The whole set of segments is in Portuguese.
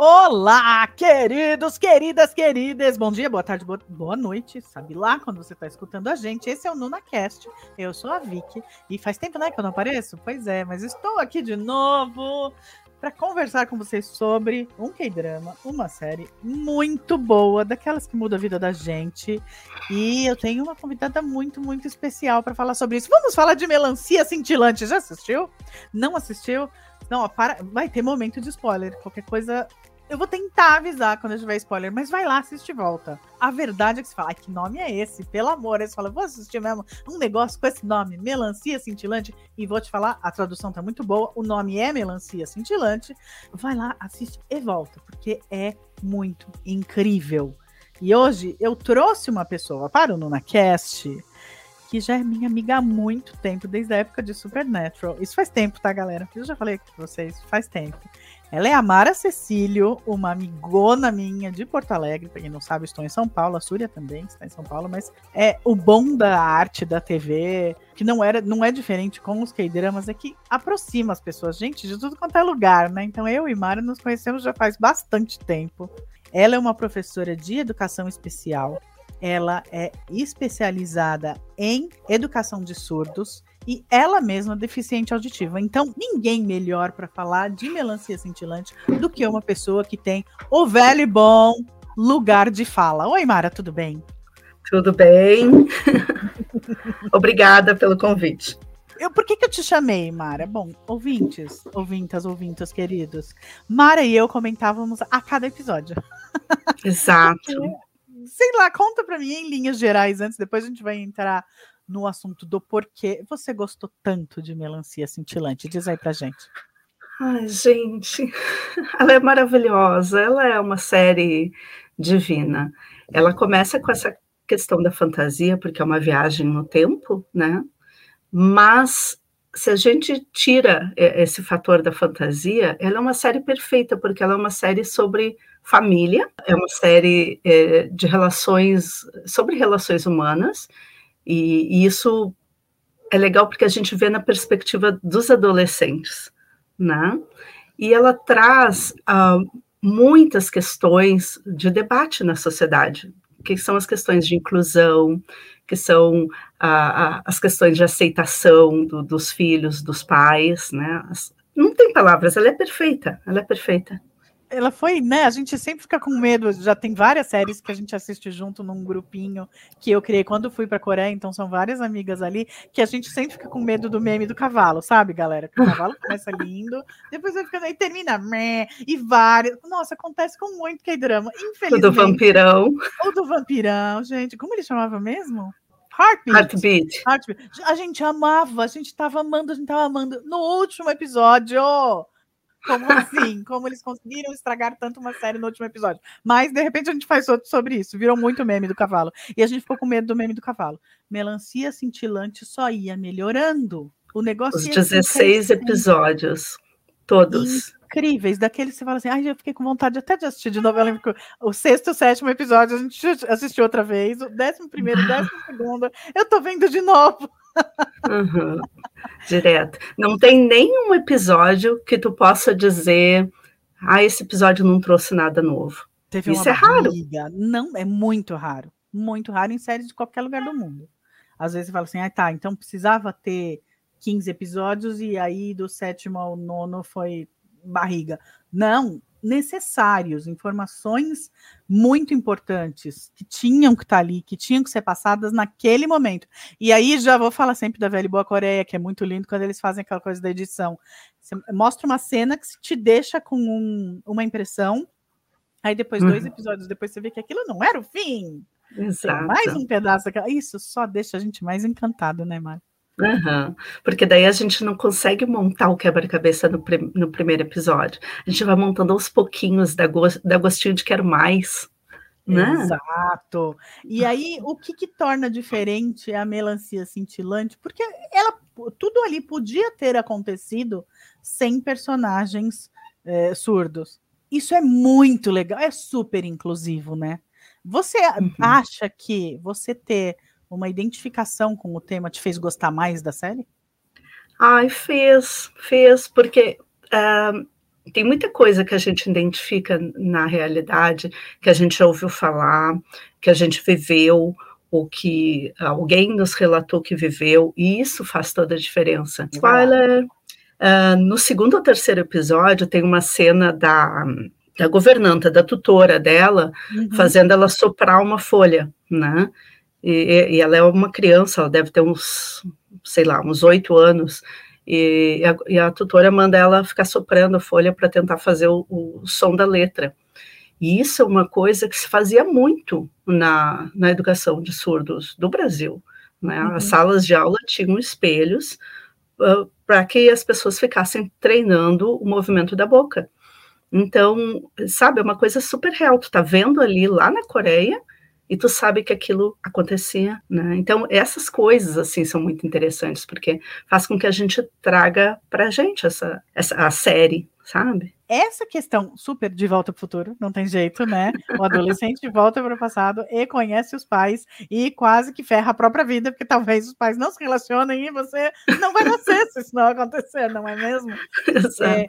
Olá, queridos, queridas, queridas. Bom dia, boa tarde, boa, noite. Sabe lá quando você está escutando a gente? Esse é o NunaCast. Eu sou a Vicky. E faz tempo, né, que eu não apareço? Pois é, mas estou aqui de novo para conversar com vocês sobre um K-drama, uma série muito boa, daquelas que muda a vida da gente. E eu tenho uma convidada muito, muito especial para falar sobre isso. Vamos falar de Melancia Cintilante. Já assistiu? Não assistiu? Não, para, vai ter momento de spoiler. Qualquer coisa, eu vou tentar avisar quando eu tiver spoiler, mas vai lá, assiste e volta. A verdade é que você fala, que nome é esse? Pelo amor, aí você fala, vou assistir mesmo um negócio com esse nome, Melancia Cintilante, e vou te falar, a tradução tá muito boa, o nome é Melancia Cintilante. Vai lá, assiste e volta, porque é muito incrível. E hoje eu trouxe uma pessoa para o NunaCast que já é minha amiga há muito tempo, desde a época de Supernatural. Isso faz tempo, tá, galera? Eu já falei aqui pra vocês, faz tempo. Ela é a Mara Cecílio, uma amigona minha de Porto Alegre. Pra quem não sabe, estou em São Paulo. A Súria também está em São Paulo, mas é o bom da arte da TV, que não era, não é diferente com os K-dramas, é que aproxima as pessoas, gente, de tudo quanto é lugar, né? Então eu e Mara nos conhecemos já faz bastante tempo. Ela é uma professora de educação especial. Ela é especializada em educação de surdos e ela mesma deficiente auditiva. Então, ninguém melhor para falar de melancia cintilante do que uma pessoa que tem o velho e bom lugar de fala. Oi, Mara, tudo bem? Tudo bem. Obrigada pelo convite. Eu, por que, que eu te chamei, Mara? Bom, ouvintes, ouvintas, ouvintos queridos. Mara e eu comentávamos a cada episódio. Exato. Porque, sei lá, conta para mim em linhas gerais antes, depois a gente vai entrar no assunto do porquê você gostou tanto de Melancia Cintilante. Diz aí pra gente. Ai, gente, ela é maravilhosa, ela é uma série divina. Ela começa com essa questão da fantasia, porque é uma viagem no tempo, né? Mas se a gente tira esse fator da fantasia, ela é uma série perfeita, porque ela é uma série sobre família, é uma série é, de relações, sobre relações humanas, e, e isso é legal porque a gente vê na perspectiva dos adolescentes, né? E ela traz uh, muitas questões de debate na sociedade, que são as questões de inclusão, que são uh, as questões de aceitação do, dos filhos, dos pais, né? Não tem palavras, ela é perfeita, ela é perfeita ela foi, né? A gente sempre fica com medo. Já tem várias séries que a gente assiste junto num grupinho que eu criei quando fui para Coreia, então são várias amigas ali que a gente sempre fica com medo do meme do cavalo, sabe, galera? Que o cavalo começa lindo, depois vai ficando aí termina, meh, e várias. Nossa, acontece com muito que drama. Infelizmente. O do vampirão. O do vampirão, gente. Como ele chamava mesmo? Heartbeat. Heartbeat. Heartbeat. A gente amava, a gente tava amando, a gente tava amando. No último episódio, como assim? Como eles conseguiram estragar tanto uma série no último episódio? Mas, de repente, a gente faz outro sobre isso. Virou muito meme do cavalo. E a gente ficou com medo do meme do cavalo. Melancia cintilante só ia melhorando. O negócio Os 16 episódios. Todos. Incríveis, daqueles que você fala assim, ai, eu fiquei com vontade até de assistir de novo. Eu lembro que o sexto, o sétimo episódio a gente assistiu outra vez, o décimo primeiro, o décimo segundo, eu tô vendo de novo. Uhum. Direto. Não tem nenhum episódio que tu possa dizer, ah, esse episódio não trouxe nada novo. Teve Isso é raro. Não, é muito raro. Muito raro em séries de qualquer lugar do mundo. Às vezes você fala assim, ah, tá, então precisava ter 15 episódios e aí do sétimo ao nono foi barriga. Não, necessários, informações muito importantes que tinham que estar tá ali, que tinham que ser passadas naquele momento. E aí já vou falar sempre da Velha Boa Coreia, que é muito lindo quando eles fazem aquela coisa da edição. Você mostra uma cena que te deixa com um, uma impressão, aí depois, uhum. dois episódios depois, você vê que aquilo não era o fim. Exato. Tem mais um pedaço daquela. Isso só deixa a gente mais encantado, né, Mário? Uhum. Porque daí a gente não consegue montar o quebra-cabeça no, no, primeiro episódio. A gente vai montando aos pouquinhos, da, go da gostinho de quero mais. Né? Exato. E aí, o que, que torna diferente a melancia cintilante? Porque ela, tudo ali podia ter acontecido sem personagens é, surdos. Isso é muito legal, é super inclusivo, né? Você uhum. acha que você ter uma identificação com o tema te fez gostar mais da série? Ai, fez, fez, porque uh, tem muita coisa que a gente identifica na realidade, que a gente ouviu falar, que a gente viveu, ou que alguém nos relatou que viveu, e isso faz toda a diferença. Spoiler! Uh, no segundo ou terceiro episódio, tem uma cena da, da governanta, da tutora dela, uhum. fazendo ela soprar uma folha, né? E, e, ela é uma criança, ela deve ter uns, sei lá, uns oito anos, e a, e a, tutora manda ela ficar soprando a folha para tentar fazer o, o, som da letra. E isso é uma coisa que se fazia muito na, na educação de surdos do Brasil. Né? Uhum. As salas de aula tinham espelhos uh, para que as pessoas ficassem treinando o movimento da boca. Então, sabe, é uma coisa super real. Tu está vendo ali lá na Coreia e tu sabe que aquilo acontecia, né? Então, essas coisas, assim, são muito interessantes, porque faz com que a gente traga pra gente essa, essa a série, sabe? Essa questão super de volta para o futuro, não tem jeito, né? O adolescente volta para o passado e conhece os pais e quase que ferra a própria vida, porque talvez os pais não se relacionem e você não vai nascer se isso não acontecer, não é mesmo? Exato. É,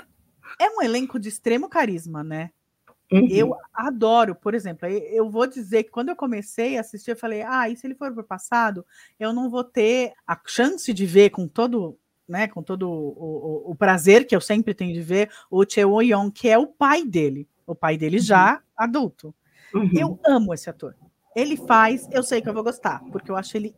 é um elenco de extremo carisma, né? Uhum. Eu adoro, por exemplo, eu vou dizer que quando eu comecei a assistir, eu falei, ah, e se ele for para o passado, eu não vou ter a chance de ver com todo, né, com todo o, o, o prazer que eu sempre tenho de ver o Cheo Yong, que é o pai dele, o pai dele uhum. já adulto. Uhum. Eu amo esse ator. Ele faz, eu sei que eu vou gostar, porque eu acho ele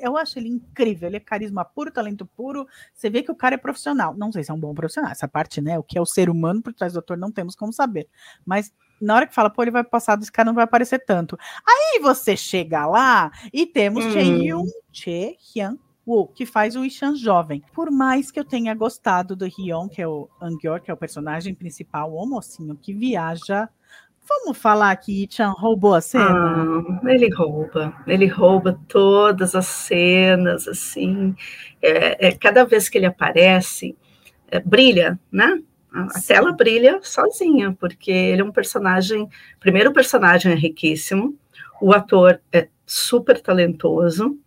eu acho ele incrível, ele é carisma puro, talento puro. Você vê que o cara é profissional. Não sei se é um bom profissional, essa parte, né? O que é o ser humano por trás do ator não temos como saber. Mas na hora que fala, pô, ele vai passar desse cara não vai aparecer tanto. Aí você chega lá e temos hum. Che Che Hyun Woo, que faz o Ishan jovem. Por mais que eu tenha gostado do Hyun, que é o Angyor, que é o personagem principal, o mocinho que viaja Vamos falar que Chan roubou a cena? Ah, ele rouba, ele rouba todas as cenas, assim. É, é cada vez que ele aparece, é, brilha, né? A, a tela brilha sozinha, porque ele é um personagem. Primeiro, o personagem é riquíssimo, o ator é super talentoso.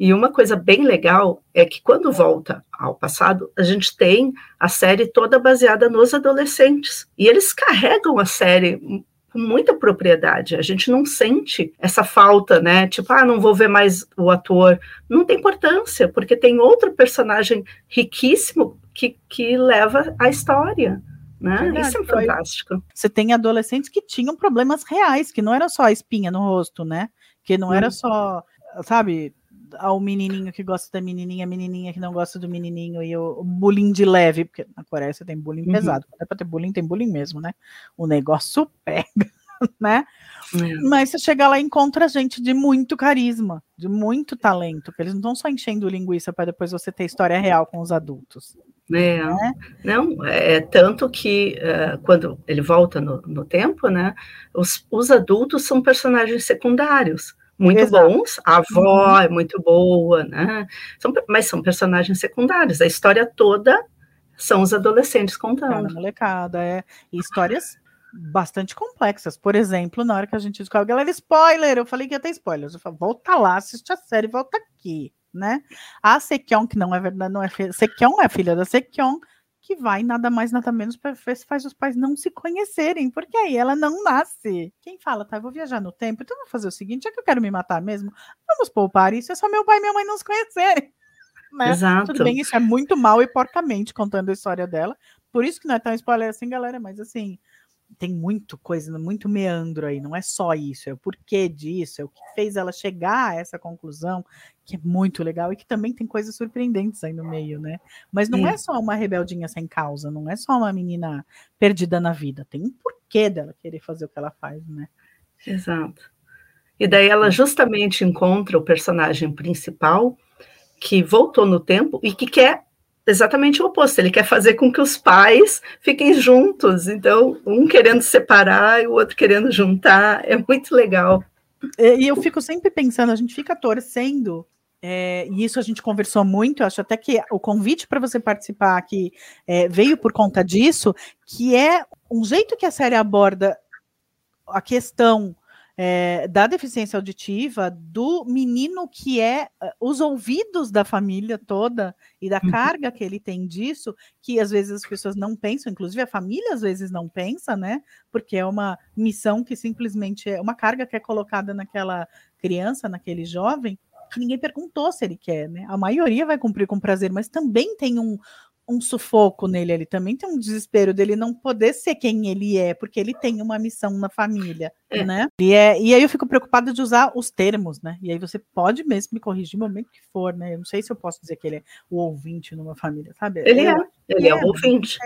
E uma coisa bem legal é que quando volta ao passado, a gente tem a série toda baseada nos adolescentes. E eles carregam a série com muita propriedade. A gente não sente essa falta, né? Tipo, ah, não vou ver mais o ator. Não tem importância, porque tem outro personagem riquíssimo que, que leva a história. Né? Verdade, Isso é fantástico. Você tem adolescentes que tinham problemas reais, que não era só a espinha no rosto, né? Que não hum. era só, sabe, ao menininho que gosta da menininha, a menininha que não gosta do menininho, e o, o bullying de leve, porque na Coreia você tem bullying uhum. pesado. Quando é pra ter bullying, tem bullying mesmo, né? O negócio pega, né? Uhum. Mas você chega lá e encontra gente de muito carisma, de muito talento, porque eles não estão só enchendo linguiça para depois você ter história real com os adultos. É, né? Não, é tanto que uh, quando ele volta no, no tempo, né? Os, os adultos são personagens secundários muito Exato. bons, a avó é muito boa, né? São, mas são personagens secundários. A história toda são os adolescentes contando. É, molecada, é. E histórias bastante complexas. Por exemplo, na hora que a gente descobre, galera, spoiler! Eu falei que ia ter spoilers. Eu falo, volta lá, assiste a série, volta aqui, né? A Sekion, que não é verdade, não é filha. Sekion é filha da Sekion, que vai nada mais, nada menos para ver se faz os pais não se conhecerem, porque aí ela não nasce. Quem fala, tá, eu vou viajar no tempo, então vou fazer o seguinte, já que eu quero me matar mesmo, vamos poupar isso, é só meu pai e minha mãe não se conhecerem. Né? Exato. Tudo bem, isso é muito mal e porcamente contando a história dela, por isso que não é tão spoiler assim, galera, mas assim, tem muito coisa, muito meandro aí, não é só isso, é o porquê disso, é o que fez ela chegar a essa conclusão, que é muito legal e que também tem coisas surpreendentes aí no meio, né? Mas não é, é só uma rebeldinha sem causa, não é só uma menina perdida na vida, tem um porquê dela querer fazer o que ela faz, né? Exato. E daí ela justamente encontra o personagem principal que voltou no tempo e que quer exatamente o oposto. Ele quer fazer com que os pais fiquem juntos. Então, um querendo separar e o outro querendo juntar. É muito legal. E eu fico sempre pensando, a gente fica torcendo. É, e isso a gente conversou muito, acho até que o convite para você participar aqui é, veio por conta disso, que é um jeito que a série aborda a questão é, da deficiência auditiva do menino que é uh, os ouvidos da família toda e da uhum. carga que ele tem disso, que às vezes as pessoas não pensam, inclusive a família às vezes não pensa, né? Porque é uma missão que simplesmente é uma carga que é colocada naquela criança, naquele jovem, que ninguém perguntou se ele quer, né? A maioria vai cumprir com prazer, mas também tem um, um sufoco nele, ele também tem um desespero dele não poder ser quem ele é, porque ele tem uma missão na família, é. né? E, é, e aí eu fico preocupada de usar os termos, né? E aí você pode mesmo me corrigir no momento que for, né? Eu não sei se eu posso dizer que ele é o ouvinte numa família, sabe? Ele é, ele é, é o ouvinte.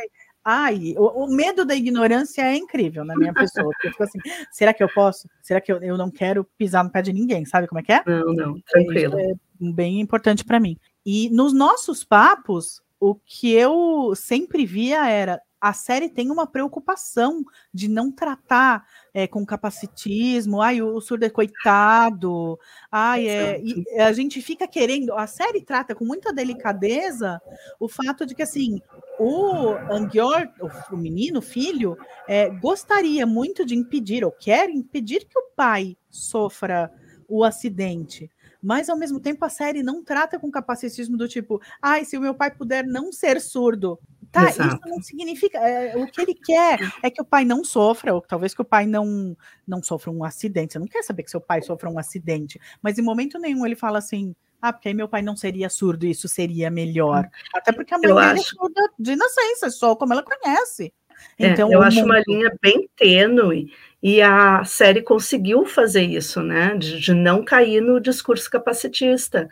Ai, o, o, medo da ignorância é incrível na minha pessoa. Porque eu fico assim, será que eu posso? Será que eu, eu não quero pisar no pé de ninguém? Sabe como é que é? Não, não, tranquilo. é bem importante para mim. E nos nossos papos, o que eu sempre via era a série tem uma preocupação de não tratar é, com capacitismo, ai, o, surdo é coitado, ai, é, a gente fica querendo, a série trata com muita delicadeza o fato de que, assim, o Angior, o, o menino, o filho, é, gostaria muito de impedir, ou quer impedir que o pai sofra o acidente, mas ao mesmo tempo a série não trata com capacitismo do tipo, ai, se o meu pai puder não ser surdo. Tá, Exato. isso não significa. É, o que ele quer é que o pai não sofra, ou talvez que o pai não, não sofra um acidente. Você não quer saber que seu pai sofra um acidente, mas em momento nenhum ele fala assim. Ah, porque aí meu pai não seria surdo, isso seria melhor. Até porque a mãe dele é acho... é surda de nascença, só como ela conhece. É, então, é, eu acho mundo... uma linha bem tênue e a série conseguiu fazer isso, né? De, de não cair no discurso capacitista.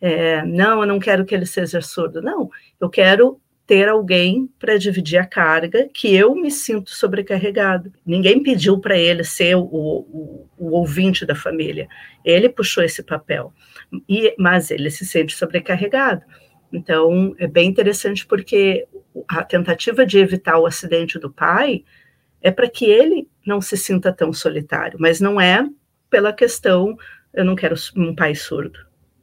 É, não, eu não quero que ele seja surdo. Não, eu quero ter alguém para dividir a carga que eu me sinto sobrecarregado. Ninguém pediu para ele ser o, o, o, ouvinte da família. Ele puxou esse papel, e, mas ele se sente sobrecarregado. Então, é bem interessante porque a tentativa de evitar o acidente do pai é para que ele não se sinta tão solitário, mas não é pela questão eu não quero um pai surdo.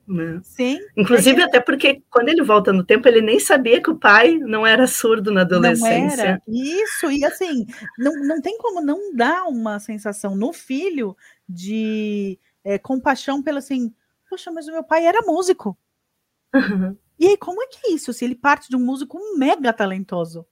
Né? Sim. Inclusive, é até porque quando ele volta no tempo, ele nem sabia que o pai não era surdo na adolescência. Não era. Isso, e assim, não, não tem como não dar uma sensação no filho de é, compaixão pelo assim, poxa, mas o meu pai era músico. Uhum. E aí, como é que é isso? Se ele parte de um músico mega talentoso?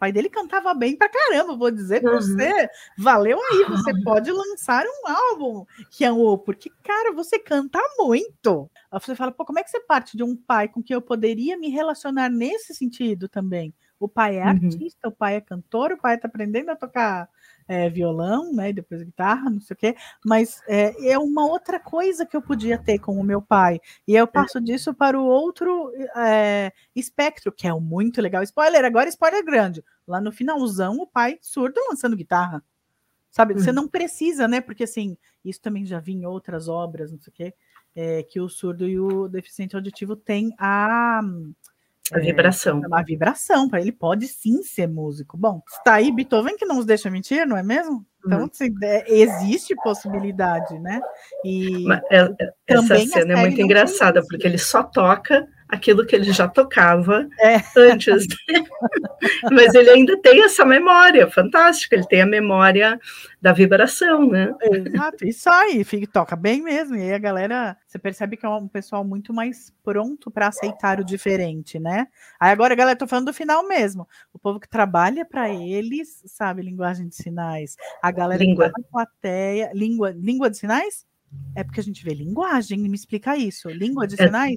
pai dele cantava bem pra caramba, vou dizer pra uhum. você. Valeu aí, você pode lançar um álbum, que é o. Porque, cara, você canta muito. Aí você fala, pô, como é que você parte de um pai com que eu poderia me relacionar nesse sentido também? O pai é uhum. artista, o pai é cantor, o pai tá aprendendo a tocar é, violão, né? E depois guitarra, não sei o quê. Mas é, é, uma outra coisa que eu podia ter com o meu pai. E eu passo disso para o outro é, espectro, que é um muito legal. Spoiler, agora spoiler grande. Lá no finalzão, o pai surdo lançando guitarra. Sabe? Você hum. não precisa, né? Porque assim, isso também já vi em outras obras, não sei o quê. É, que o surdo e o deficiente auditivo têm a a é, vibração. É, a vibração, para ele pode sim ser músico. Bom, está aí Beethoven que não nos deixa mentir, não é mesmo? Então, uhum. assim, é, existe possibilidade, né? E é, essa cena é muito engraçada, porque ele só toca aquilo que ele já tocava é. antes. Mas ele ainda tem essa memória fantástica, ele tem a memória da vibração, né? Exato, isso aí, fica, toca bem mesmo. E aí a galera, você percebe que é um pessoal muito mais pronto para aceitar o diferente, né? Aí agora, galera, tô falando do final mesmo. O povo que trabalha para eles, sabe, linguagem de sinais. A galera língua. que tá plateia, língua, língua de sinais? É porque a gente vê linguagem, me explica isso. Língua de é, sinais?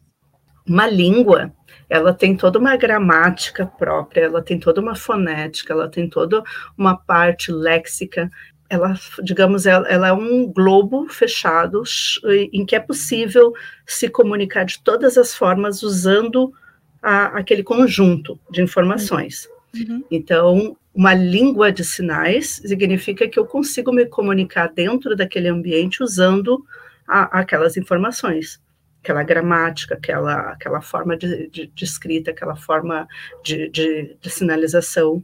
Uma língua, ela tem toda uma gramática própria, ela tem toda uma fonética, ela tem toda uma parte léxica. Ela, digamos, ela, ela é um globo fechado em que é possível se comunicar de todas as formas usando a, aquele conjunto de informações. Uhum. Então, uma língua de sinais significa que eu consigo me comunicar dentro daquele ambiente usando a, aquelas informações aquela gramática, aquela, aquela forma de, de, de escrita, aquela forma de, de, de sinalização.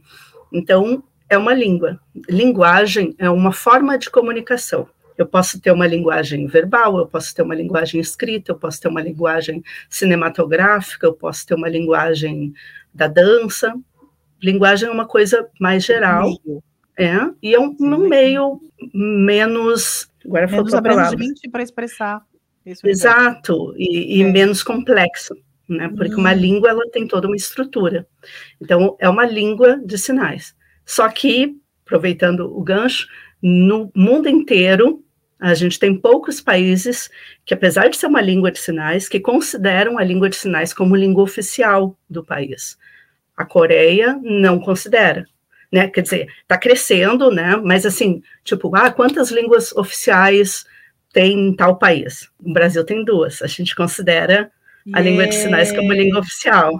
Então, é uma língua. Linguagem é uma forma de comunicação. Eu posso ter uma linguagem verbal, eu posso ter uma linguagem escrita, eu posso ter uma linguagem cinematográfica, eu posso ter uma linguagem da dança. Linguagem é uma coisa mais geral, é, e é um, um meio menos Agora menos abrangente para expressar. Exato, e, e é. menos complexo, né? Porque hum. uma língua ela tem toda uma estrutura. Então, é uma língua de sinais. Só que, aproveitando o gancho, no mundo inteiro, a gente tem poucos países que, apesar de ser uma língua de sinais, que consideram a língua de sinais como língua oficial do país. A Coreia não considera, né? Quer dizer, está crescendo, né? Mas assim, tipo, ah, quantas línguas oficiais tem em tal país? O Brasil tem duas. A gente considera a yeah. língua de sinais como língua oficial.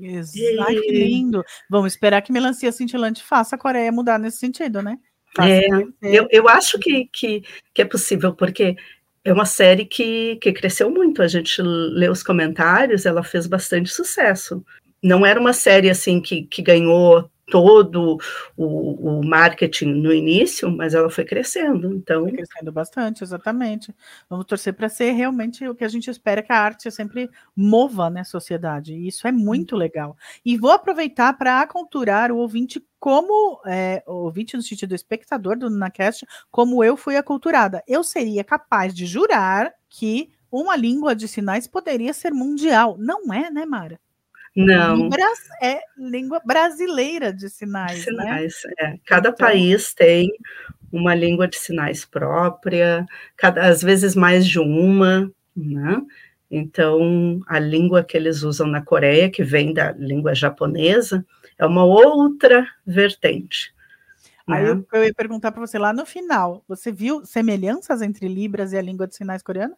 Exato, Ai, que lindo. Vamos esperar que Melancia Cintilante faça a Coreia mudar nesse sentido, né? É, eu, eu acho que, que, que é possível, porque é uma série que, que cresceu muito. A gente lê os comentários, ela fez bastante sucesso. Não era uma série assim que, que ganhou todo o, o, marketing no início, mas ela foi crescendo, então... Foi crescendo bastante, exatamente. Vamos torcer para ser realmente o que a gente espera que a arte sempre mova né, a sociedade, e isso é muito legal. E vou aproveitar para aculturar o ouvinte como, é, ouvinte no sentido espectador do NunaCast, como eu fui aculturada. Eu seria capaz de jurar que uma língua de sinais poderia ser mundial. Não é, né, Mara? Não. Libras é língua brasileira de sinais. De né? sinais, né? é. Cada então... país tem uma língua de sinais própria, cada, às vezes mais de uma, né? Então, a língua que eles usam na Coreia, que vem da língua japonesa, é uma outra vertente. Aí né? eu, eu ia perguntar para você lá no final, você viu semelhanças entre Libras e a língua de sinais coreana?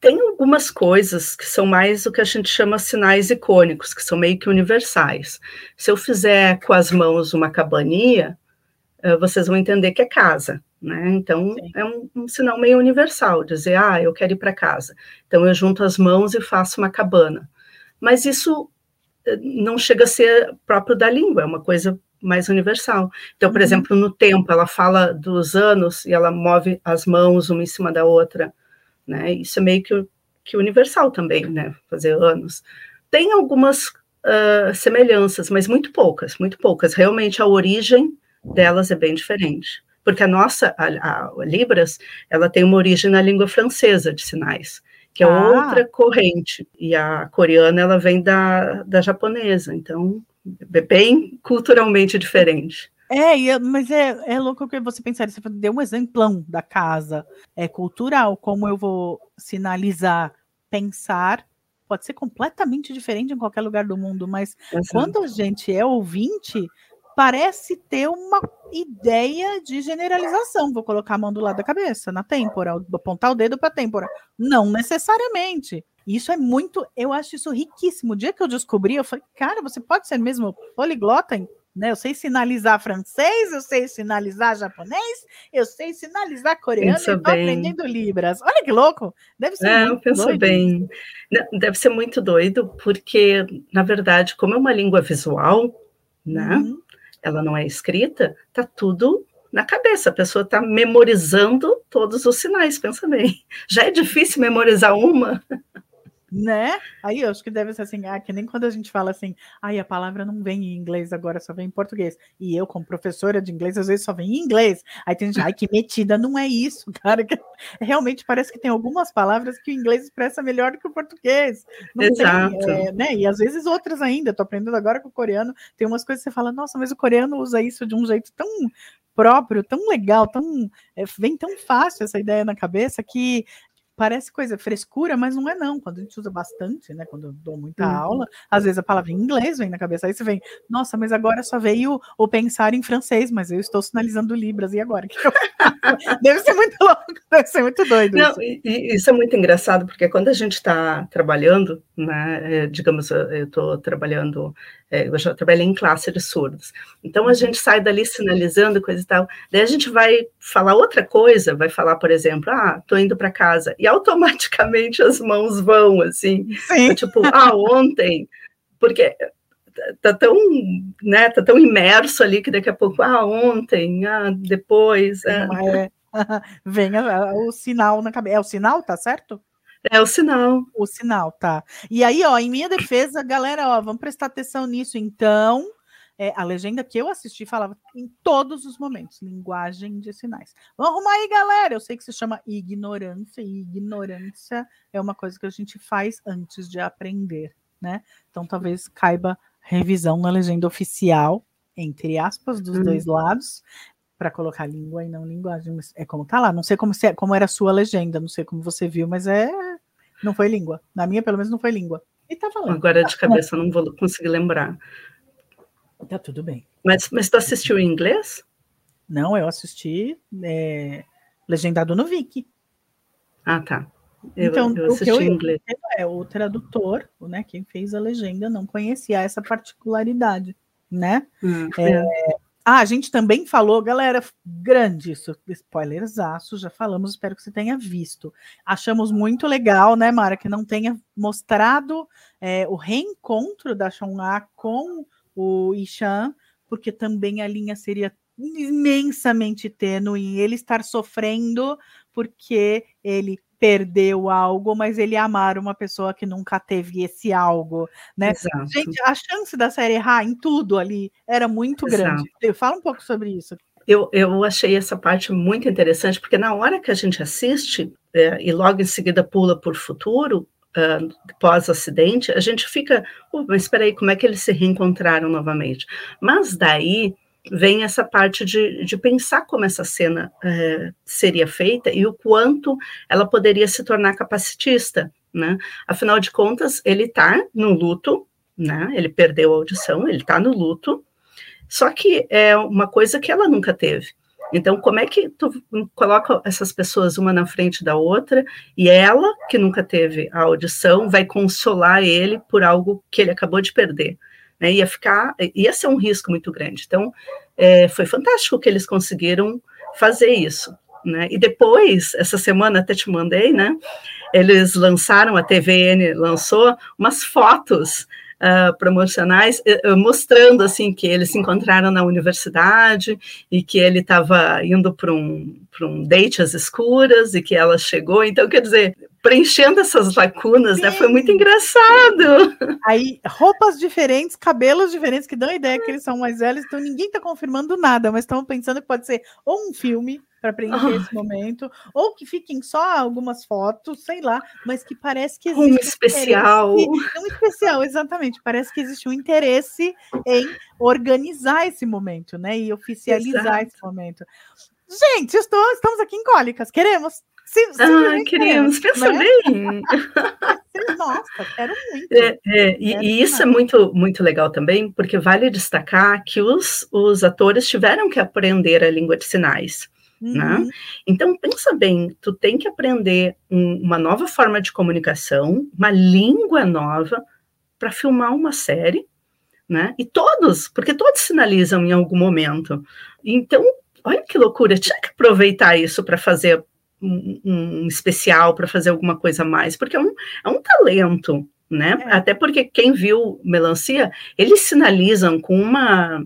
Tem algumas coisas que são mais o que a gente chama sinais icônicos, que são meio que universais. Se eu fizer com as mãos uma cabaninha, eh, vocês vão entender que é casa, né? Então Sim. é um, um, sinal meio universal, dizer, ah, eu quero ir para casa. Então eu junto as mãos e faço uma cabana. Mas isso eh, não chega a ser próprio da língua, é uma coisa mais universal. Então, por uhum. exemplo, no tempo, ela fala dos anos e ela move as mãos uma em cima da outra né? Isso é meio que, que universal também, né? Fazer anos. Tem algumas uh, semelhanças, mas muito poucas, muito poucas. Realmente a origem delas é bem diferente. Porque a nossa, a, a, Libras, ela tem uma origem na língua francesa de sinais, que é ah. outra corrente. E a coreana, ela vem da, da japonesa. Então, é bem culturalmente diferente. É, é, mas é, é louco que você pensar, você deu um exemplão da casa, é cultural, como eu vou sinalizar, pensar, pode ser completamente diferente em qualquer lugar do mundo, mas Exato. quando a gente é ouvinte, parece ter uma ideia de generalização. Vou colocar a mão do lado da cabeça, na têmpora, apontar o dedo para a têmpora. Não necessariamente. Isso é muito, eu acho isso riquíssimo. O dia que eu descobri, eu falei, cara, você pode ser mesmo poliglota em né? Eu sei sinalizar francês, eu sei sinalizar japonês, eu sei sinalizar coreano Pensa e estou aprendendo Libras. Olha que louco! Deve ser é, muito penso doido. bem. Deve ser muito doido, porque, na verdade, como é uma língua visual, né? Uhum. Ela não é escrita, tá tudo na cabeça, a pessoa está memorizando todos os sinais, pensa bem. Já é difícil memorizar uma. Né? Aí eu acho que deve ser assim, ah, que nem quando a gente fala assim, ai, a palavra não vem em inglês agora, só vem em português. E eu, como professora de inglês, às vezes só vem em inglês. Aí tem gente, ai, que metida, não é isso, cara. Que realmente parece que tem algumas palavras que o inglês expressa melhor do que o português. Não Exato. Tem, é, né? E às vezes outras ainda, tô aprendendo agora com o coreano, tem umas coisas que você fala, nossa, mas o coreano usa isso de um jeito tão próprio, tão legal, tão é, vem tão fácil essa ideia na cabeça que parece coisa frescura, mas não é não. Quando a gente usa bastante, né? Quando eu dou muita uhum. aula, às vezes a palavra em inglês vem na cabeça. Aí você vem, nossa, mas agora só veio o pensar em francês, mas eu estou sinalizando Libras, e agora? Que eu... deve ser muito louco, deve ser muito doido. Não, isso. isso é muito engraçado, porque quando a gente está trabalhando, né, é, digamos, eu estou trabalhando é, eu já trabalhei em classe de surdos. Então a uhum. gente sai dali sinalizando coisa e tal. Daí a gente vai falar outra coisa, vai falar, por exemplo, ah, tô indo para casa. E automaticamente as mãos vão assim. Sim. Tipo, ah, ontem, porque tá tão, né, tá tão imerso ali que daqui a pouco, ah, ontem, ah, depois. É. É. Vem o sinal na cabeça. É o sinal, tá certo? É o sinal. O sinal, tá. E aí, ó, em minha defesa, galera, ó, vamos prestar atenção nisso, então. É, a legenda que eu assisti falava em todos os momentos, linguagem de sinais. Vamos arrumar aí, galera. Eu sei que se chama ignorância, e ignorância é uma coisa que a gente faz antes de aprender, né? Então talvez caiba revisão na legenda oficial, entre aspas, dos hum. dois lados, para colocar língua e não linguagem. É como tá lá. Não sei como, se, é, como era a sua legenda, não sei como você viu, mas é. Não foi língua. Na minha, pelo menos, não foi língua. E tá falando. Agora de cabeça não vou conseguir lembrar. Tá tudo bem. Mas, mas tu assistiu em inglês? Não, eu assisti é, legendado no Viki. Ah, tá. Eu, então, eu assisti o que eu, em inglês. É, o tradutor, né, quem fez a legenda, não conhecia essa particularidade, né? Hum, é, é. Ah, a gente também falou, galera, grande isso, spoilerzaço, já falamos, espero que você tenha visto. Achamos muito legal, né, Mara, que não tenha mostrado é, o reencontro da Shonga com o Ishan, porque também a linha seria imensamente tênue ele estar sofrendo porque ele perdeu algo, mas ele amar uma pessoa que nunca teve esse algo, né? Exato. Gente, a chance da série errar em tudo ali era muito Exato. grande. Fala um pouco sobre isso. Eu, eu achei essa parte muito interessante, porque na hora que a gente assiste é, e logo em seguida pula por futuro, uh, pós-acidente, a gente fica, mas espera aí, como é que eles se reencontraram novamente? Mas daí vem essa parte de, de pensar como essa cena uh, seria feita e o quanto ela poderia se tornar capacitista, né? Afinal de contas, ele está no luto, né? Ele perdeu a audição, ele está no luto, só que é uma coisa que ela nunca teve. Então, como é que tu coloca essas pessoas uma na frente da outra e ela, que nunca teve a audição, vai consolar ele por algo que ele acabou de perder? Né? Ia ficar, ia ser um risco muito grande. Então, é, foi fantástico que eles conseguiram fazer isso. Né? E depois, essa semana até te mandei, né? Eles lançaram, a TVN lançou umas fotos uh, promocionais uh, mostrando assim que eles se encontraram na universidade e que ele estava indo para um, um date às escuras e que ela chegou. Então, quer dizer, preenchendo essas lacunas, né? Foi muito engraçado. Aí, roupas diferentes, cabelos diferentes, que dão a ideia que eles são mais velhos, então ninguém está confirmando nada, mas estão pensando que pode ser ou um filme para preencher oh. esse momento, ou que fiquem só algumas fotos, sei lá, mas que parece que existe um especial. Um especial, exatamente. Parece que existe um interesse em organizar esse momento, né? E oficializar Exato. esse momento. Gente, estou, estamos aqui em Cólicas, queremos. Sim, ah, queremos, pensa né? bem. Nossa, quero muito. É, é, e, e, isso é muito, muito legal também, porque vale destacar que os, os atores tiveram que aprender a língua de sinais. Né? Uhum. Né? Então, pensa bem, tu tem que aprender um, uma nova forma de comunicação, uma língua nova, para filmar uma série, né? E todos, porque todos sinalizam em algum momento. Então, olha que loucura, tinha que aproveitar isso para fazer um, um especial, para fazer alguma coisa a mais, porque é um, é um talento, né? É. Até porque quem viu Melancia, eles sinalizam com uma,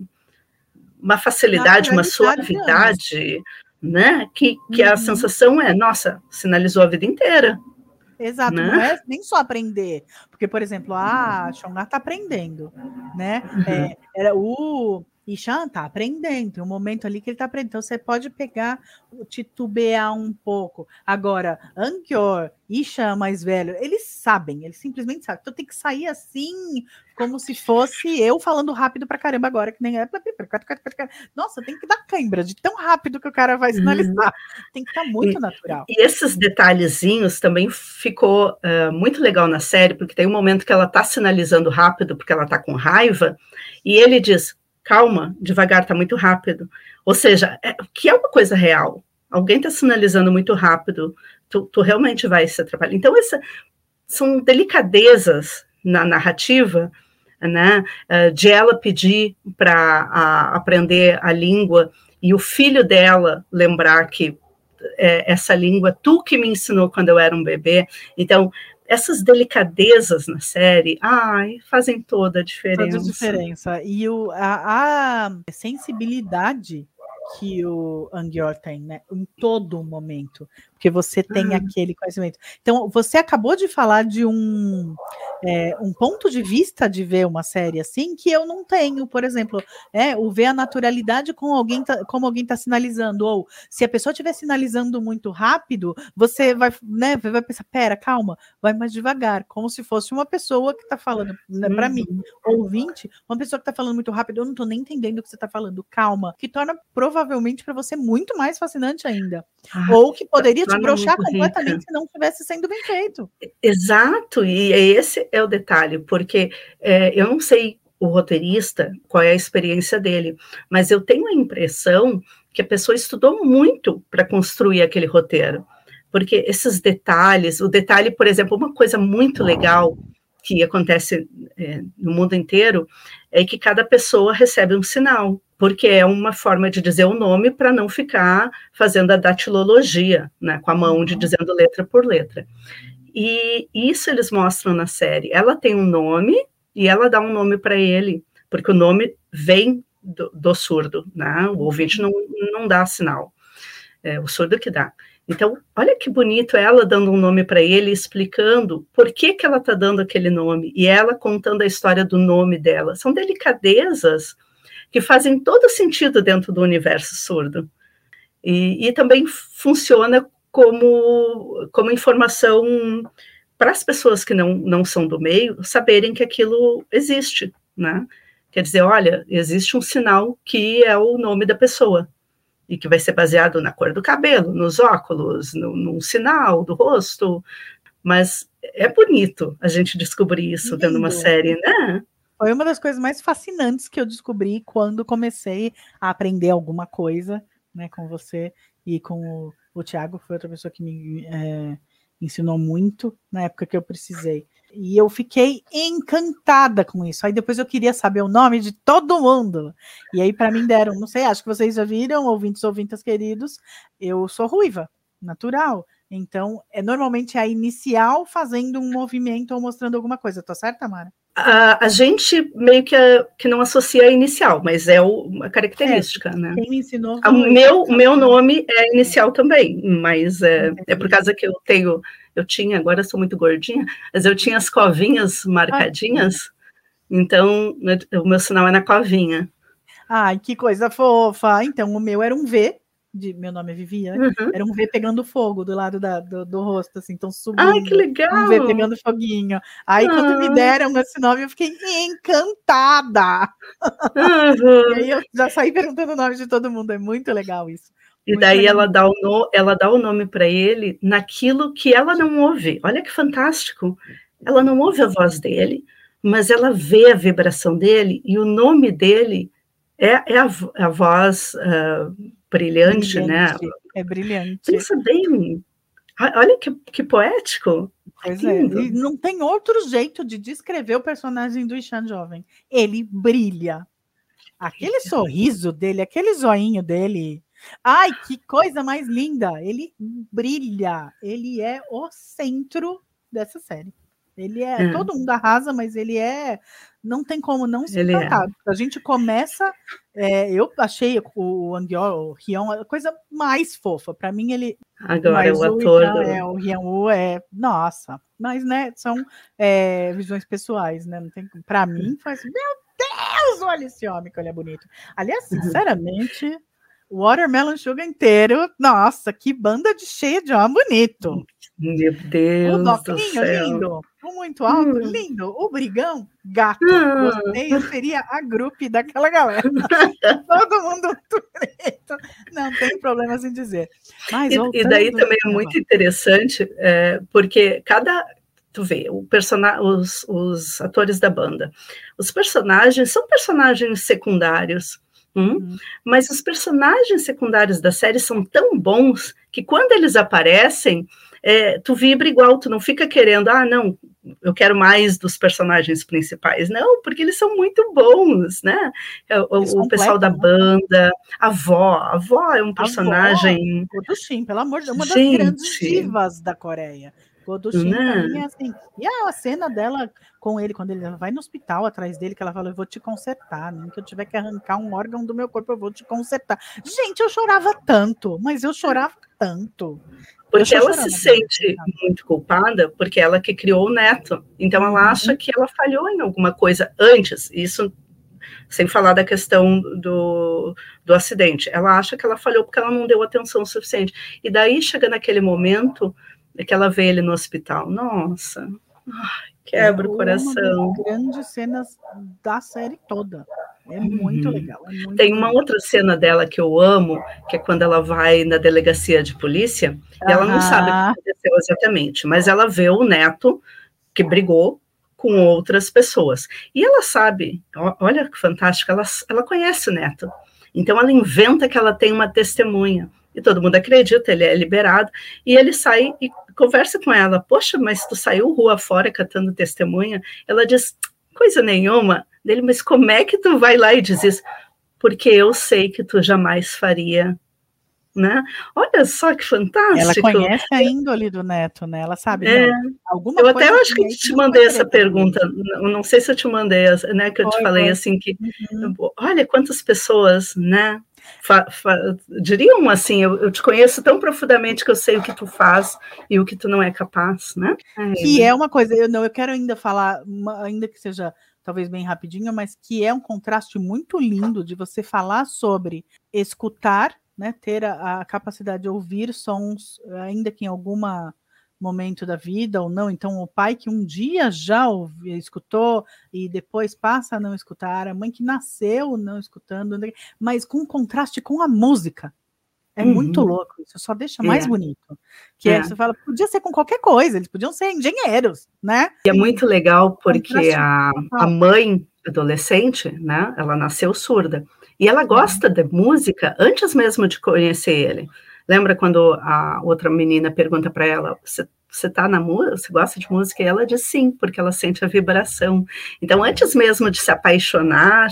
uma facilidade, uma suavidade, né? Que, que uhum. a sensação é, nossa, sinalizou a vida inteira. Exato, né? não é nem só aprender, porque, por exemplo, a Xongá está aprendendo, né? Uhum. É, era o e Chan tá aprendendo, tem um momento ali que ele tá aprendendo. Então você pode pegar, titubear um pouco. Agora, Ankior e Chan mais velho, eles sabem, eles simplesmente sabem. Então tem que sair assim, como se fosse eu falando rápido pra caramba agora, que nem é. Nossa, tem que dar cãibra de tão rápido que o cara vai sinalizar. Uhum. Tem que estar tá muito e, natural. E esses detalhezinhos também ficou uh, muito legal na série, porque tem um momento que ela tá sinalizando rápido, porque ela tá com raiva, e ele diz: calma, devagar, está muito rápido. Ou seja, é, que é uma coisa real. Alguém está sinalizando muito rápido, tu, tu, realmente vai se atrapalhar. Então, essa, são delicadezas na narrativa, né, eh, de ela pedir para aprender a língua e o filho dela lembrar que é, essa língua, tu que me ensinou quando eu era um bebê. Então, essas delicadezas na série, ai, fazem toda a diferença. Toda a diferença. E o, a, a sensibilidade que o Angior tem, né, em todo momento. Porque você tem uhum. aquele conhecimento. Então, você acabou de falar de um, é, um ponto de vista de ver uma série assim que eu não tenho, por exemplo, é, o ver a naturalidade com alguém tá, como alguém está sinalizando, ou se a pessoa estiver sinalizando muito rápido, você vai, né, vai pensar, pera, calma, vai mais devagar, como se fosse uma pessoa que está falando, né, para mim, uhum. ouvinte, uma pessoa que está falando muito rápido, eu não estou nem entendendo o que você está falando, calma, que torna provavelmente para você muito mais fascinante ainda. Ah, ou que poderia te broxar completamente rica. se não estivesse sendo bem feito. Exato, e esse é o detalhe, porque é, eu não sei o roteirista, qual é a experiência dele, mas eu tenho a impressão que a pessoa estudou muito para construir aquele roteiro, porque esses detalhes, o detalhe, por exemplo, uma coisa muito legal que acontece é, no mundo inteiro é que cada pessoa recebe um sinal porque é uma forma de dizer o nome para não ficar fazendo a datilologia, né, com a mão de uhum. dizendo letra por letra. E isso eles mostram na série. Ela tem um nome e ela dá um nome para ele, porque o nome vem do, do, surdo, né? O ouvinte não, não dá sinal, é o surdo que dá. Então, olha que bonito ela dando um nome para ele, explicando por que, que ela está dando aquele nome, e ela contando a história do nome dela. São delicadezas que fazem todo sentido dentro do universo surdo. E, e também funciona como, como informação para as pessoas que não, não são do meio saberem que aquilo existe, né? Quer dizer, olha, existe um sinal que é o nome da pessoa e que vai ser baseado na cor do cabelo, nos óculos, no, num sinal do rosto, mas é bonito a gente descobrir isso Lindo. dentro de uma série, né? Foi uma das coisas mais fascinantes que eu descobri quando comecei a aprender alguma coisa, né, com você e com o, o Thiago, foi outra pessoa que me é, ensinou muito na época que eu precisei. E eu fiquei encantada com isso. Aí depois eu queria saber o nome de todo mundo. E aí para mim deram, não sei, acho que vocês já viram, ouvintes, ouvintas queridos, eu sou ruiva, natural. Então, é normalmente a inicial fazendo um movimento ou mostrando alguma coisa. Tô certa, Mara? A, a gente meio que, a, que não associa a inicial, mas é o, uma característica, é, né? Quem me ensinou. O meu, meu nome é inicial também, mas é, é por causa que eu tenho, eu tinha, agora sou muito gordinha, mas eu tinha as covinhas marcadinhas, então o meu sinal é na covinha. Ai, que coisa fofa! Então, o meu era um V, de meu nome é Viviane, uhum. era um V pegando fogo do lado da, do, do, rosto, assim, então subindo. Ai, que legal! Um V pegando foguinho. Aí, ah. quando me ah. deram esse nome, eu fiquei encantada! Uhum. e aí eu já saí perguntando o nome de todo mundo, é muito legal isso. E muito daí ela dá, o no, ela dá o nome para ele naquilo que ela não ouve. Olha que fantástico! Ela não ouve a voz dele, mas ela vê a vibração dele e o nome dele é, é a, a voz uh, brilhante, né? brilhante, né? É brilhante. Pensa bem. Olha que, que poético. Pois é. E não tem outro jeito de descrever o personagem do Ishan Jovem. Ele brilha. Aquele sorriso dele, aquele zoinho dele. Ai, que coisa mais linda! Ele brilha. Ele é o centro dessa série. Ele é, é. todo mundo arrasa, mas ele é não tem como não se ele. É. A gente começa, é, eu achei o Anguiol, o Rion, a coisa mais fofa. Para mim ele agora o, o ator do... é, o Rion é, nossa, mas né, são é, visões pessoais, né? Não tem para mim faz, meu Deus, olha esse homem que ele é bonito. Aliás, sinceramente, o Watermelon Sugar inteiro, nossa, que banda de cheia de homem bonito. Meu Deus. O Doclinho, lindo. O muito alto, hum. lindo. O Brigão, gato. Hum. Gostei, eu seria a grupo daquela galera. Todo mundo preto. Não tem problemas em dizer. Mas, e, e daí também é muito interessante, é, porque cada. Tu vê, o persona os, os atores da banda. Os personagens são personagens secundários. Hum? Uhum. Mas os personagens secundários da série são tão bons que quando eles aparecem, é, tu vibra igual, tu não fica querendo, ah, não, eu quero mais dos personagens principais. Não, porque eles são muito bons, né? É, o, o pessoal da né? banda, a avó, a avó é um personagem. sim, pelo amor de Deus, uma das Gente. grandes divas da Coreia. Godoshin, né? é assim. E a cena dela com ele, quando ele vai no hospital atrás dele, que ela fala: Eu vou te consertar, nem que eu tiver que arrancar um órgão do meu corpo, eu vou te consertar. Gente, eu chorava tanto, mas eu chorava tanto Porque ela se sente muito culpada porque ela que criou o neto. Então ela uhum. acha que ela falhou em alguma coisa antes. Isso sem falar da questão do, do acidente. Ela acha que ela falhou porque ela não deu atenção suficiente. E daí chega naquele momento que ela vê ele no hospital. Nossa, ai, quebra é o coração. Uma das grandes cenas da série toda. É muito uhum. legal. É muito Tem uma legal. outra cena dela que eu amo, que é quando ela vai na delegacia de polícia, e ela não sabe o que aconteceu exatamente, mas ela vê o neto que brigou com outras pessoas. E ela sabe, olha que fantástico, ela, ela conhece o neto. Então ela inventa que ela tem uma testemunha. E todo mundo acredita, ele é liberado. E ele sai e conversa com ela. Poxa, mas tu saiu rua fora catando testemunha? Ela diz, coisa nenhuma. Dele, mas como é que tu vai lá e diz isso? Porque eu sei que tu jamais faria né? Olha só que fantástico. Ela conhece a índole do neto, né? Ela sabe. É. Alguma eu até acho que te mandei essa pergunta. Não, não sei se eu te mandei, né? Que eu foi, te falei foi. assim que, uhum. olha quantas pessoas, né? Diriam assim, eu, eu, te conheço tão profundamente que eu sei o que tu faz e o que tu não é capaz, né? É, que é uma coisa, eu não, eu quero ainda falar, ainda que seja talvez bem rapidinho, mas que é um contraste muito lindo de você falar sobre escutar né, ter a, a, capacidade de ouvir sons, ainda que em alguma momento da vida ou não. Então, o pai que um dia já ouviu, escutou e depois passa a não escutar, a mãe que nasceu não escutando, mas com contraste com a música. É uhum. muito louco, isso só deixa mais é. bonito. Que é. é. você fala, podia ser com qualquer coisa, eles podiam ser engenheiros, né? E é muito legal porque a, a mãe adolescente, né, ela nasceu surda. E ela gosta uhum. de música antes mesmo de conhecer ele. Lembra quando a outra menina pergunta para ela: você tá na música, você gosta de música? E ela diz sim, porque ela sente a vibração. Então, antes mesmo de se apaixonar,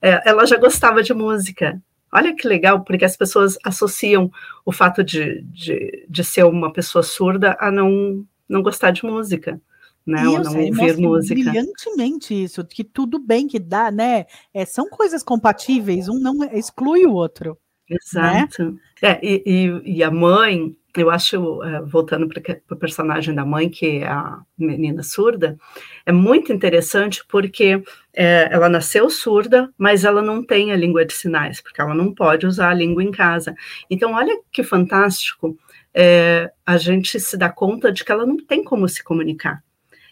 é, ela já gostava de música. Olha que legal, porque as pessoas associam o fato de, de, de ser uma pessoa surda a não, não gostar de música né? Ou não ouvir música. Brilhantemente isso, que tudo bem que dá, né? É, são coisas compatíveis, um não exclui o outro. Né? Exato. Né? É, e, e, e, a mãe, eu acho, é, voltando para o personagem da mãe, que é a menina surda, é muito interessante porque é, ela nasceu surda, mas ela não tem a língua de sinais, porque ela não pode usar a língua em casa. Então, olha que fantástico é, a gente se dá conta de que ela não tem como se comunicar.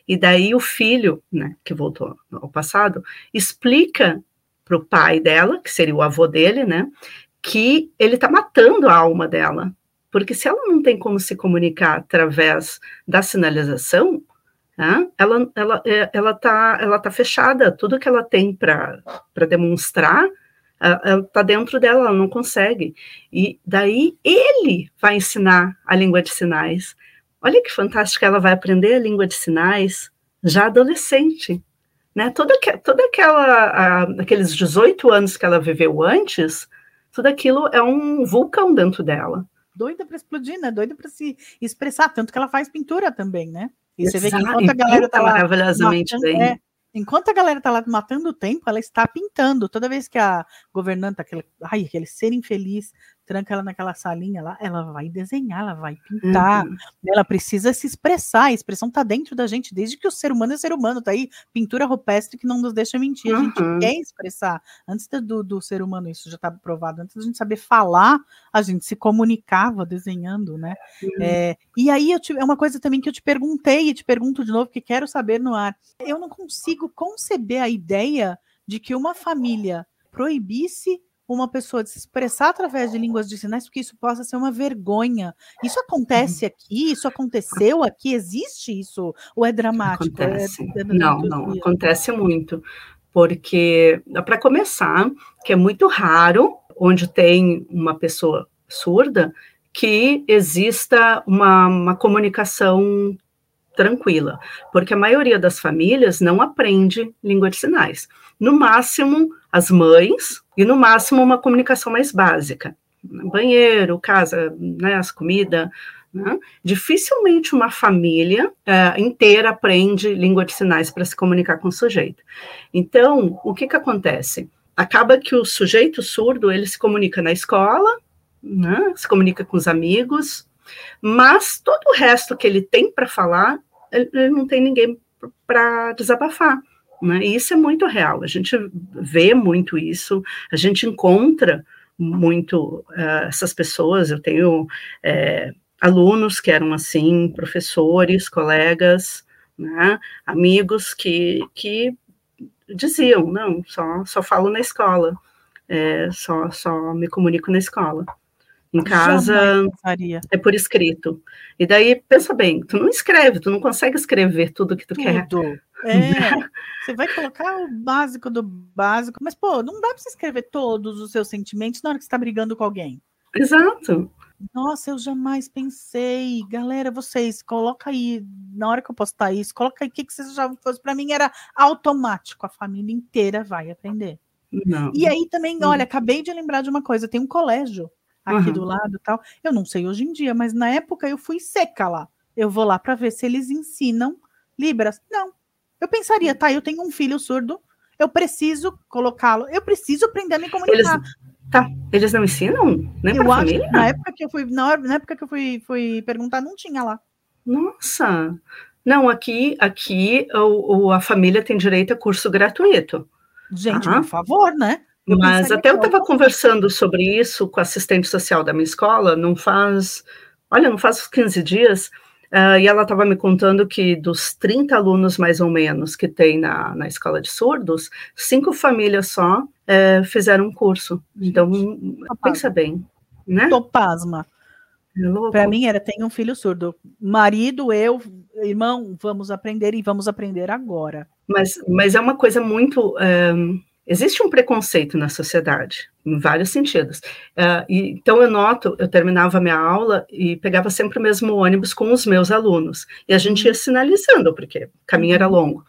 E daí o filho, né, que voltou ao passado, explica para o pai dela, que seria o avô dele, né, que ele está matando a alma dela. Porque se ela não tem como se comunicar através da sinalização, né, ela ela é, ela está ela tá fechada. Tudo que ela tem para demonstrar está dentro dela, ela não consegue. E daí ele vai ensinar a língua de sinais. Olha que fantástico, ela vai aprender a língua de sinais já adolescente. Né? Toda, toda aquela, a, aqueles 18 anos que ela viveu antes, tudo aquilo é um vulcão dentro dela. Doida para explodir, né? Doida para se expressar, tanto que ela faz pintura também, né? E Exato. você vê que enquanto a galera tá lá maravilhosamente matando, bem. É, enquanto a galera tá lá matando o tempo, ela está pintando. Toda vez que a governanta, aquele, ai, aquele ser infeliz, tranca ela naquela salinha lá, ela vai desenhar, ela vai pintar, uhum. ela precisa se expressar, a expressão está dentro da gente, desde que o ser humano é ser humano, tá aí pintura rupestre que não nos deixa mentir, a gente uhum. quer expressar, antes do, do ser humano, isso já está provado, antes da gente saber falar, a gente se comunicava desenhando, né, uhum. é, e aí te, é uma coisa também que eu te perguntei, e te pergunto de novo, que quero saber no ar, eu não consigo conceber a ideia de que uma família proibisse uma pessoa de se expressar através de línguas de sinais, porque isso possa ser uma vergonha. Isso acontece aqui? Isso aconteceu aqui? Existe isso? Ou é dramático? É não, não, acontece muito. Porque, para começar, que é muito raro, onde tem uma pessoa surda, que exista uma, uma comunicação tranquila, porque a maioria das famílias não aprende língua de sinais. No máximo, as mães, e no máximo uma comunicação mais básica. Banheiro, casa, né, as comidas. Né? Dificilmente uma família é, inteira aprende língua de sinais para se comunicar com o sujeito. Então, o que, que acontece? Acaba que o sujeito surdo ele se comunica na escola, né, se comunica com os amigos, Mas todo o resto que ele tem para falar, ele, ele não tem ninguém para desabafar. Né? E isso é muito real. A gente vê muito isso, a gente encontra muito uh, essas pessoas. Eu tenho é, alunos que eram assim, professores, colegas, né? amigos que, que diziam: não, só, só falo na escola, é, só, só me comunico na escola. Em casa é por escrito. E daí, pensa bem, tu não escreve, tu não consegue escrever tudo que tu tudo. quer. É, você vai colocar o básico do básico, mas, pô, não dá para você escrever todos os seus sentimentos na hora que você está brigando com alguém. Exato. Nossa, eu jamais pensei. Galera, vocês, coloca aí, na hora que eu postar isso, coloca aí o que, que vocês já fosse. Para mim era automático, a família inteira vai aprender. Não. E aí também, olha, acabei de lembrar de uma coisa: tem um colégio aqui uhum. do lado tal. Eu não sei hoje em dia, mas na época eu fui seca lá. Eu vou lá para ver se eles ensinam Libras. Não. Eu pensaria, tá, eu tenho um filho surdo, eu preciso colocá-lo, eu preciso aprender a me comunicar. Eles, tá, eles não ensinam? Nem eu acho família? na época que eu fui, na, na época que eu fui, fui perguntar, não tinha lá. Nossa. Não, aqui, aqui o, o a família tem direito a curso gratuito. Gente, por favor, né? Eu Mas até eu estava conversando sobre isso com a assistente social da minha escola, não faz, olha, não faz 15 dias, uh, e ela estava me contando que dos 30 alunos, mais ou menos, que tem na, na escola de surdos, cinco famílias só uh, fizeram um curso. Então, pensa bem, né? Tô pasma. É Para mim era, tem um filho surdo. Marido, eu, irmão, vamos aprender e vamos aprender agora. Mas, mas é uma coisa muito... Um, Existe um preconceito na sociedade, em vários sentidos. Uh, e, então, eu noto, eu terminava a minha aula e pegava sempre o mesmo ônibus com os meus alunos. E a gente ia sinalizando, porque o caminho era longo.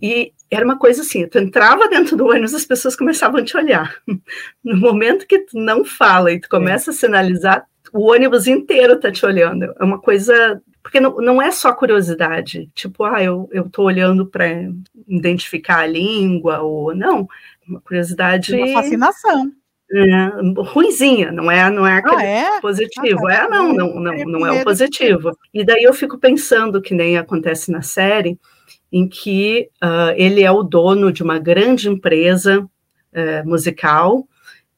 E era uma coisa assim, tu entrava dentro do ônibus, as pessoas começavam a te olhar. No momento que tu não fala e tu começa a sinalizar, o ônibus inteiro tá te olhando. É uma coisa porque não, não é só curiosidade, tipo, ah, eu, tô olhando para identificar a língua, ou não, uma curiosidade. Uma fascinação. É, ruinzinha, não é, não é aquele ah, é? positivo. Ah, é, não, não, não, não é o positivo. E daí eu fico pensando, que nem acontece na série, em que uh, ele é o dono de uma grande empresa uh, musical,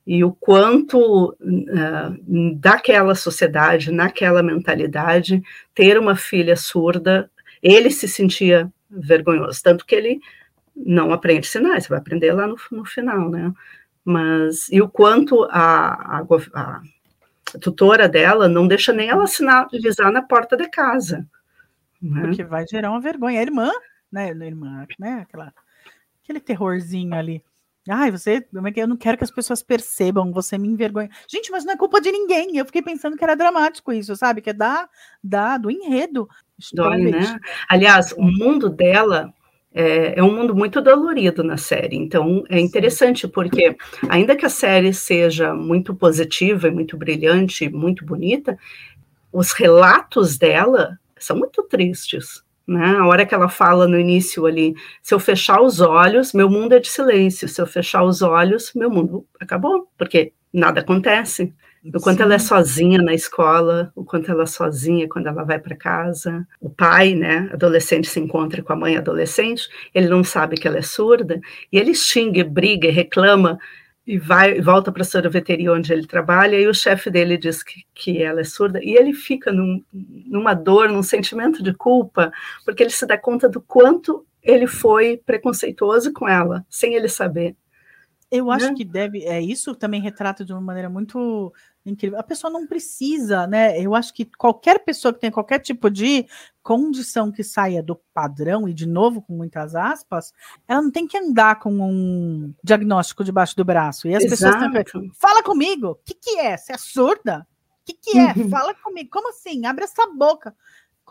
e o quanto uh, daquela sociedade, naquela mentalidade, ter uma filha surda, ele se sentia vergonhoso, tanto que ele não aprende sinais, você vai aprender lá no, no final, né? Mas, e o quanto a, a, a, tutora dela não deixa nem ela sinalizar na porta de casa. Né? Porque vai gerar uma vergonha. A irmã, né? A irmã, né? Aquela, aquele terrorzinho ali. Ai, você, é eu não quero que as pessoas percebam, você me envergonha. Gente, mas não é culpa de ninguém. Eu fiquei pensando que era dramático isso, sabe? Que é da, da do enredo. Dói, né? Aliás, o mundo dela é, é, um mundo muito dolorido na série. Então, é interessante porque, ainda que a série seja muito positiva e muito brilhante, muito bonita, os relatos dela são muito tristes. Né? A hora que ela fala no início ali, se eu fechar os olhos, meu mundo é de silêncio. Se eu fechar os olhos, meu mundo acabou, porque nada acontece. O quanto Sim. ela é sozinha na escola, o quanto ela é sozinha quando ela vai para casa. O pai, né, adolescente, se encontra com a mãe adolescente, ele não sabe que ela é surda, e ele xinga, briga, reclama e vai volta para a sorveteria onde ele trabalha e o chefe dele diz que, que ela é surda e ele fica num, numa dor, num sentimento de culpa, porque ele se dá conta do quanto ele foi preconceituoso com ela, sem ele saber. Eu acho né? que deve, é isso também retrata de uma maneira muito incrível. A pessoa não precisa, né? Eu acho que qualquer pessoa que tenha qualquer tipo de condição que saia do padrão, e de novo com muitas aspas, ela não tem que andar com um diagnóstico debaixo do braço. E as Exato. pessoas têm que fala comigo, o que, que é? Você é surda? O que, que é? Fala comigo. Como assim? Abre essa boca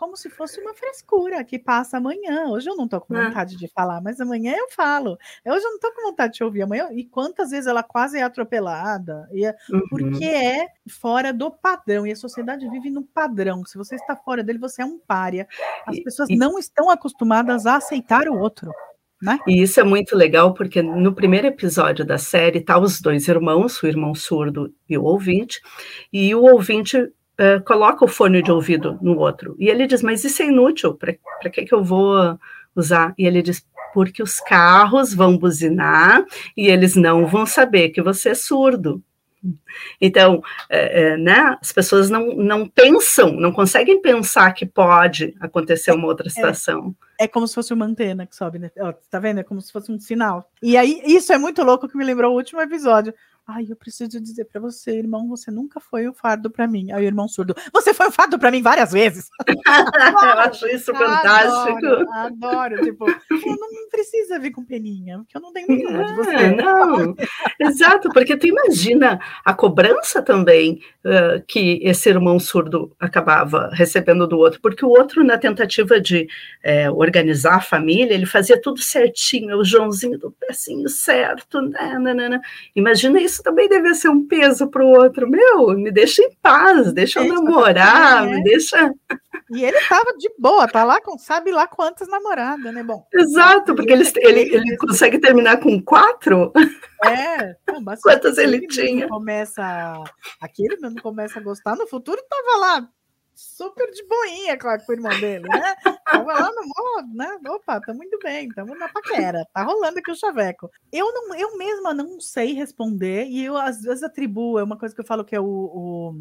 como se fosse uma frescura que passa amanhã. Hoje eu não tô com é. vontade é. de falar, mas amanhã eu falo. Hoje eu não tô com vontade de ouvir amanhã. E quantas vezes ela quase é atropelada? E é, uhum. Porque é fora do padrão. E a sociedade vive no padrão. Se você está fora dele, você é um pária. As pessoas e, não estão acostumadas a aceitar o outro. Né? E isso é muito legal, porque no primeiro episódio da série tá os dois irmãos, o irmão surdo e o ouvinte, e o ouvinte uh, coloca o fone de ouvido no outro. E ele diz: Mas isso é inútil, para que, que eu vou usar? E ele diz: Porque os carros vão buzinar e eles não vão saber que você é surdo. Então, é, é, né, as pessoas não, não pensam, não conseguem pensar que pode acontecer uma outra é. situação. É, é como se fosse uma antena que sobe, né? Ó, tá vendo? É como se fosse um sinal. E aí, isso é muito louco que me lembrou o último episódio. Ai, eu preciso dizer para você, irmão, você nunca foi um fardo para mim. Aí o irmão surdo, você foi um fardo para mim várias vezes. eu acho isso fantástico. Adoro, adoro. Tipo, não precisa vir com peninha, porque eu não tenho nenhuma de você. Não, exato, porque tu imagina a cobrança também uh, que esse irmão surdo acabava recebendo do outro, porque o outro, na tentativa de é, organizar a família, ele fazia tudo certinho, o Joãozinho do pecinho certo, né, né, né, né. Imagina isso isso também deve ser um peso para o outro. Meu, me deixa em paz, deixa eu namorar, me deixa. E ele estava de boa, tá lá com sabe lá quantas namoradas, né? Bom. Exato, porque ele, ele, ele consegue terminar com quatro. É, quantas ele tinha. Começa, aquele não começa a gostar, no futuro tava lá super de boinha, claro, com o irmão dele, né? Tava lá no modo, né? Opa, tá muito bem, estamos na paquera, tá rolando aqui o chaveco. Eu, não, eu mesma não sei responder, e eu às vezes atribuo, é uma coisa que eu falo que é o, o,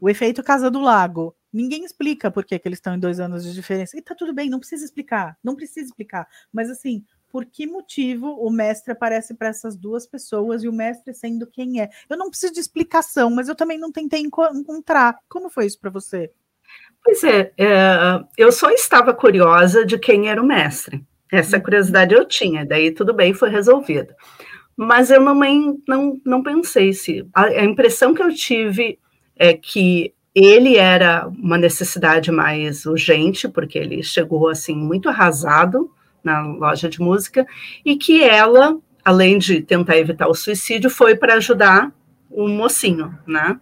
o efeito Casa do Lago. Ninguém explica por que, que eles estão em dois anos de diferença. E tá tudo bem, não precisa explicar, não precisa explicar. Mas assim, por que motivo o mestre aparece para essas duas pessoas e o mestre sendo quem é. Eu não preciso de explicação, mas eu também não tentei encontrar. Como foi isso para você? Pois é, é, eu só estava curiosa de quem era o mestre. Essa uhum. curiosidade eu tinha, daí tudo bem, foi resolvido. Mas eu não, não, não pensei se. A, a impressão que eu tive é que ele era uma necessidade mais urgente, porque ele chegou assim muito arrasado na loja de música, e que ela, além de tentar evitar o suicídio, foi para ajudar o mocinho, né?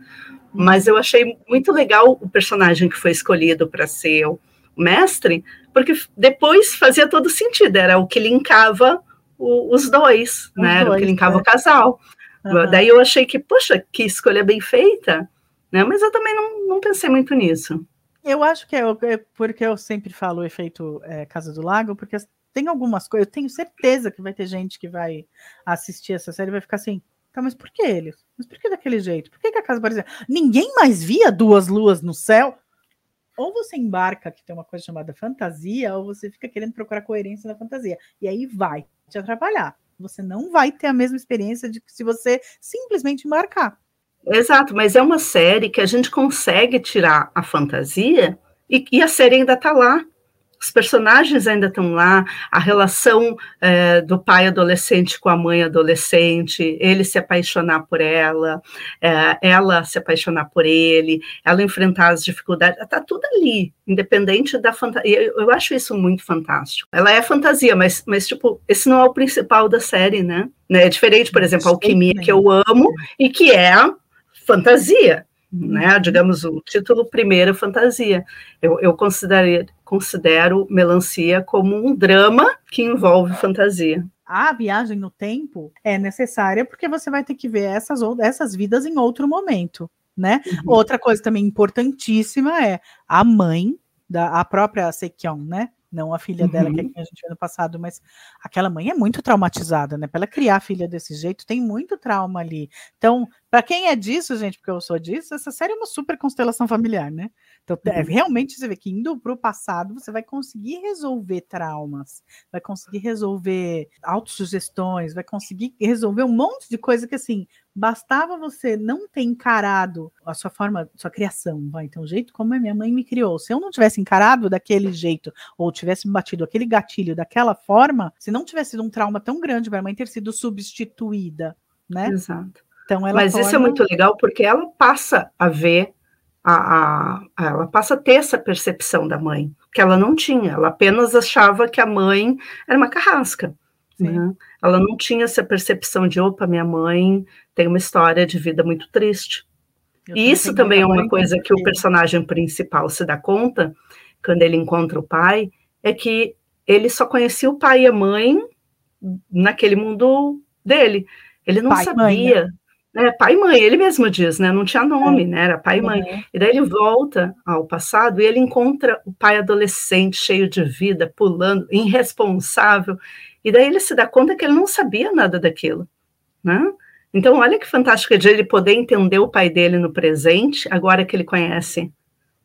Mas eu achei muito legal o personagem que foi escolhido para ser o mestre, porque depois fazia todo sentido, era o que linkava o, os dois, os né? Dois, era o que linkava é. o casal. Uhum. Daí eu achei que, poxa, que escolha bem feita, né? Mas eu também não, não pensei muito nisso. Eu acho que é, é porque eu sempre falo o efeito é, Casa do Lago, porque tem algumas coisas, eu tenho certeza que vai ter gente que vai assistir essa série e vai ficar assim, Tá, mas por que eles? Mas por que daquele jeito? Por que, que a casa parecia? Ninguém mais via duas luas no céu? Ou você embarca, que tem uma coisa chamada fantasia, ou você fica querendo procurar coerência na fantasia. E aí vai te atrapalhar. Você não vai ter a mesma experiência de se você simplesmente embarcar. Exato, mas é uma série que a gente consegue tirar a fantasia e, e a série ainda está lá os personagens ainda estão lá, a relação é, do pai adolescente com a mãe adolescente, ele se apaixonar por ela, é, ela se apaixonar por ele, ela enfrentar as dificuldades, está tudo ali, independente da fantasia. Eu, eu, acho isso muito fantástico. Ela é fantasia, mas, mas tipo, esse não é o principal da série, né? É diferente, por exemplo, a Alquimia, que eu amo, e que é fantasia né? Digamos, o título primeiro fantasia. Eu, eu considero, considero Melancia como um drama que envolve fantasia. A viagem no tempo é necessária porque você vai ter que ver essas, essas vidas em outro momento, né? Uhum. Outra coisa também importantíssima é a mãe da a própria Sekion, né? não a filha dela, que é uhum. quem a gente viu no passado, mas aquela mãe é muito traumatizada, né? Para ela criar a filha desse jeito, tem muito trauma ali. Então, para quem é disso, gente, porque eu sou disso, essa série é uma super constelação familiar, né? Então, é, uhum. realmente você vê que indo para o passado, você vai conseguir resolver traumas, vai conseguir resolver autossugestões, vai conseguir resolver um monte de coisa que, assim, bastava você não ter encarado a sua forma, sua criação, vai, então, o jeito como a minha mãe me criou. Se eu não tivesse encarado daquele jeito, ou tivesse batido aquele gatilho daquela forma, se não tivesse sido um trauma tão grande para a mãe ter sido substituída, né? Exato. Então, Mas torna... isso é muito legal porque ela passa a ver a, a, ela passa a ter essa percepção da mãe, que ela não tinha, ela apenas achava que a mãe era uma carrasca. Né? Ela não tinha essa percepção de, opa, minha mãe tem uma história de vida muito triste. Eu e isso também é uma coisa que o personagem principal se dá conta, quando ele encontra o pai, é que ele só conhecia o pai e a mãe naquele mundo dele. Ele não pai, sabia. Mãe, né? É, pai e mãe, ele mesmo diz, né? Não tinha nome, é. né? Era pai e mãe. Uhum. E daí ele volta ao passado e ele encontra o pai adolescente, cheio de vida, pulando, irresponsável. E daí ele se dá conta que ele não sabia nada daquilo, né? Então, olha que fantástico de ele poder entender o pai dele no presente, agora que ele conhece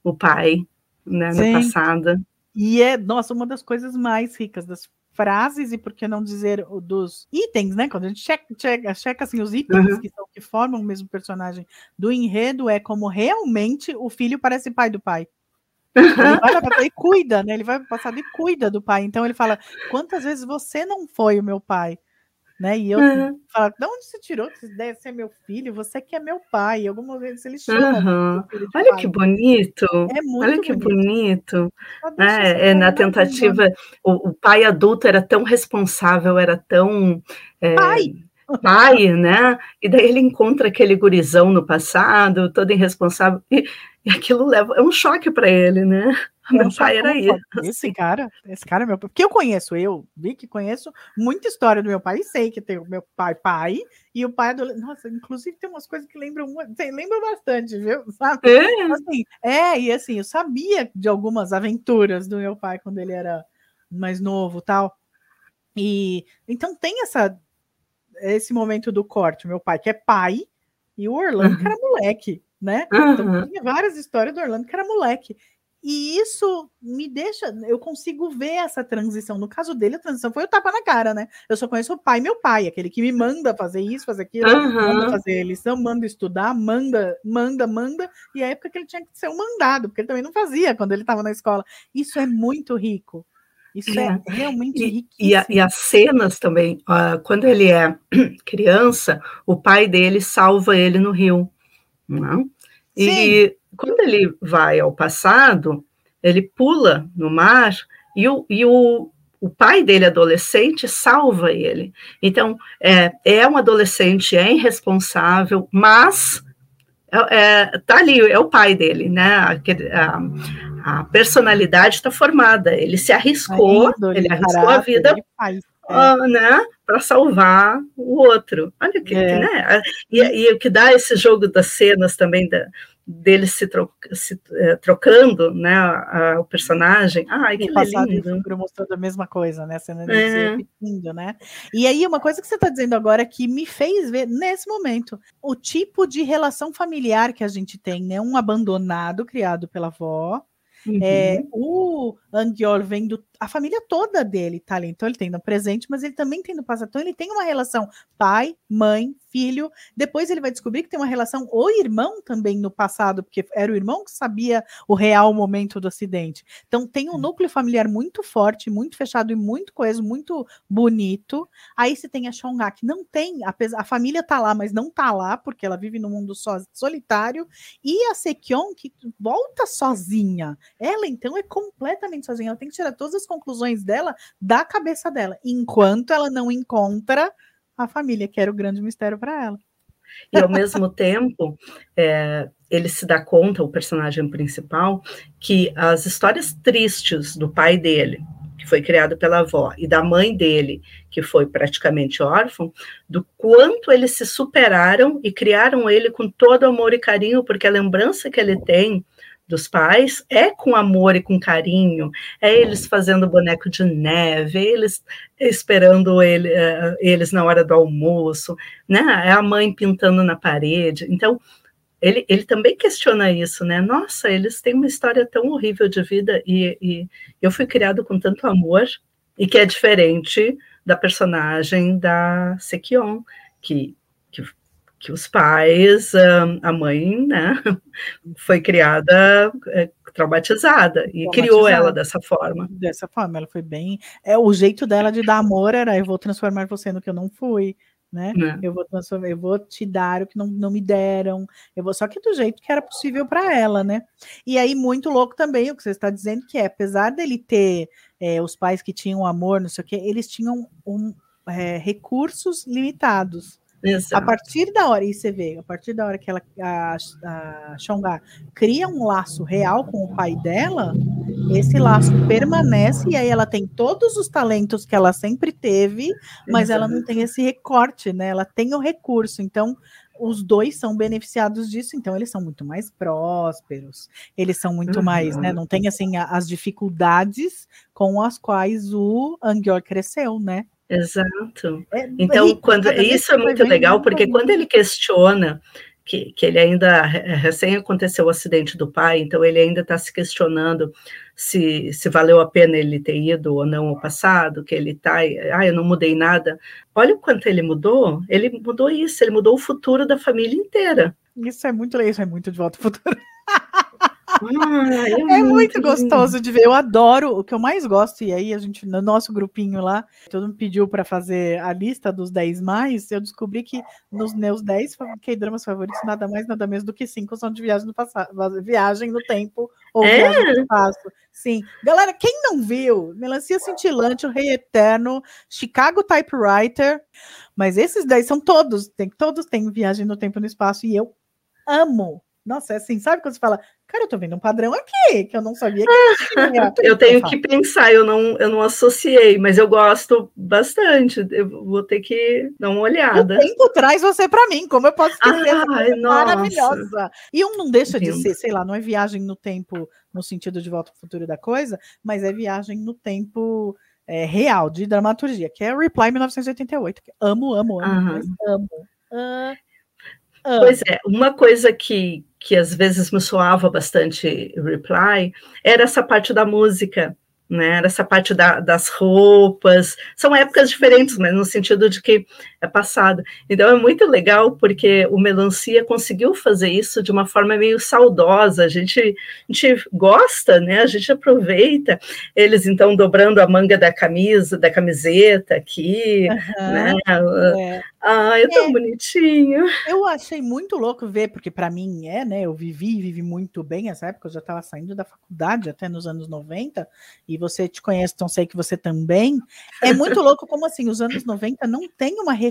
o pai, né, no passado. E é, nossa, uma das coisas mais ricas das frases e por que não dizer dos itens, né? Quando a gente checa, checa, checa assim, os itens uhum. que, são, que formam o mesmo personagem do enredo, é como realmente o filho parece pai do pai. Ele vai passar e cuida, né? Ele vai passar e cuida do pai. Então ele fala: quantas vezes você não foi o meu pai? Né? E eu uhum. falo, de onde você tirou essa ideia de ser meu filho? Você que é meu pai. Algumas vezes ele chama. Uhum. Olha pai. que bonito. É muito Olha que bonito. bonito. É, é, na tentativa, o, o, pai adulto era tão responsável, era tão. É, pai! Pai, né? E daí ele encontra aquele gurizão no passado, todo irresponsável, e, e aquilo leva. É um choque para ele, né? Meu pai era isso. Esse cara, esse cara é meu pai. Porque eu conheço, eu vi que conheço muita história do meu pai e sei que tem o meu pai pai e o pai adolescente. Nossa, inclusive tem umas coisas que lembram, lembram bastante, viu? Sabe? É. Assim, é, e assim, eu sabia de algumas aventuras do meu pai quando ele era mais novo tal. E então tem essa esse momento do corte, meu pai que é pai e o Orlando uhum. que era moleque, né? Uhum. Então tinha várias histórias do Orlando que era moleque. E isso me deixa, eu consigo ver essa transição. No caso dele, a transição foi o tapa na cara, né? Eu só conheço o pai, meu pai, aquele que me manda fazer isso, fazer aquilo, uhum. manda fazer lição, manda estudar, manda, manda, manda. E a época que ele tinha que ser um mandado, porque ele também não fazia quando ele estava na escola. Isso é muito rico. Isso é, é realmente riquíssimo. E, a, e, as cenas também, uh, quando ele é criança, o pai dele salva ele no rio. Não? E Sim quando ele vai ao passado, ele pula no mar e o, e o, o pai dele, adolescente, salva ele. Então, é, é um adolescente, é irresponsável, mas é, é, tá ali, é o pai dele, né? Aquele, a, a personalidade está formada. Ele se arriscou, ele arriscou a vida, uh, né? Para salvar o outro. Olha que, é. né? E, e o que dá esse jogo das cenas também da, deles se, tro se eh, trocando, né, a, a, o personagem. Ai, que lindo. mostrando a mesma coisa, né, sendo é. repetindo, né? E aí, uma coisa que você está dizendo agora que me fez ver, nesse momento, o tipo de relação familiar que a gente tem, né? Um abandonado criado pela avó, Uhum. É, o Angiol vem do. A família toda dele tá ali. Então ele tem no presente, mas ele também tem no passado. Então ele tem uma relação pai, mãe, filho. Depois ele vai descobrir que tem uma relação o irmão também no passado, porque era o irmão que sabia o real momento do acidente. Então tem um núcleo familiar muito forte, muito fechado e muito coeso, muito bonito. Aí você tem a Shonga, que não tem, a, a família tá lá, mas não tá lá, porque ela vive num mundo so, solitário. E a Sekyon, que volta sozinha. Ela, então, é completamente sozinha. Ela tem que tirar todas as conclusões dela da cabeça dela, enquanto ela não encontra a família, que era o grande mistério para ela. E ao mesmo tempo, é, ele se dá conta, o personagem principal, que as histórias tristes do pai dele, que foi criado pela avó, e da mãe dele, que foi praticamente órfão, do quanto eles se superaram e criaram ele com todo amor e carinho, porque a lembrança que ele tem dos pais é com amor e com carinho, é eles fazendo boneco de neve, é eles esperando ele, é, eles na hora do almoço, né? É a mãe pintando na parede. Então, ele, ele também questiona isso, né? Nossa, eles têm uma história tão horrível de vida e, e eu fui criado com tanto amor e que é diferente da personagem da Sekion, que que os pais, a mãe, né, foi criada é, traumatizada e traumatizada. criou ela dessa forma. Dessa forma, ela foi bem. É o jeito dela de dar amor era eu vou transformar você no que eu não fui, né? É. Eu vou transformar, eu vou te dar o que não, não me deram. Eu vou só que do jeito que era possível para ela, né? E aí muito louco também o que você está dizendo que é, apesar dele ter é, os pais que tinham amor, não sei o que, eles tinham um, é, recursos limitados. Exato. A partir da hora, e você vê, a partir da hora que ela, a, a Xongá cria um laço real com o pai dela, esse laço permanece e aí ela tem todos os talentos que ela sempre teve, mas Exato. ela não tem esse recorte, né? Ela tem o recurso. Então, os dois são beneficiados disso, então eles são muito mais prósperos, eles são muito uhum. mais, né? Não tem assim as dificuldades com as quais o Angior cresceu, né? Exato. É, então, quando isso é muito legal, porque quando ele questiona que, que ele ainda recém aconteceu o acidente do pai, então ele ainda está se questionando se, se valeu a pena ele ter ido ou não ao passado, que ele está, ah, eu não mudei nada. Olha o quanto ele mudou, ele mudou isso, ele mudou o futuro da família inteira. Isso é muito legal, isso é muito de volta ao futuro. Ah, é, é, muito, gostoso de ver. Eu adoro. O que eu mais gosto, e aí a gente, no nosso grupinho lá, todo mundo pediu para fazer a lista dos 10 mais. Eu descobri que nos meus 10 K-dramas favoritos, nada mais, nada menos do que 5 são de viagem no passado, viagem no tempo ou é? viagem no espaço. Sim. Galera, quem não viu, Melancia Cintilante, O Rei Eterno, Chicago Typewriter, mas esses 10 são todos, tem, todos têm viagem no tempo e no espaço, e eu amo nossa, é assim, sabe quando você fala, cara, eu tô vendo um padrão aqui, que eu não sabia que tinha. eu tenho que pensar, eu não, eu não associei, mas eu gosto bastante. Eu vou ter que dar uma olhada. O tempo traz você para mim, como eu posso esquecer Ai, maravilhosa. E um não deixa de ser, sei lá, não é viagem no tempo no sentido de volta ao futuro da coisa, mas é viagem no tempo é, real, de dramaturgia, que é Reply 1988. Que amo, amo, amo, uhum. amo. Uh, Pois é, uma coisa que, que às vezes me soava bastante reply era essa parte da música né? Essa parte da, das roupas, são épocas diferentes, mas no sentido de que passado. Então é muito legal porque o Melancia conseguiu fazer isso de uma forma meio saudosa. A gente, a gente gosta, né? A gente aproveita eles então dobrando a manga da camisa, da camiseta aqui, uhum, né? É. Ah, é tão é. bonitinho. Eu achei muito louco ver, porque para mim é, né? Eu vivi, vivi muito bem essa época, eu já estava saindo da faculdade até nos anos 90, e você te conhece, então sei que você também. É muito louco como assim, os anos 90 não tem uma referência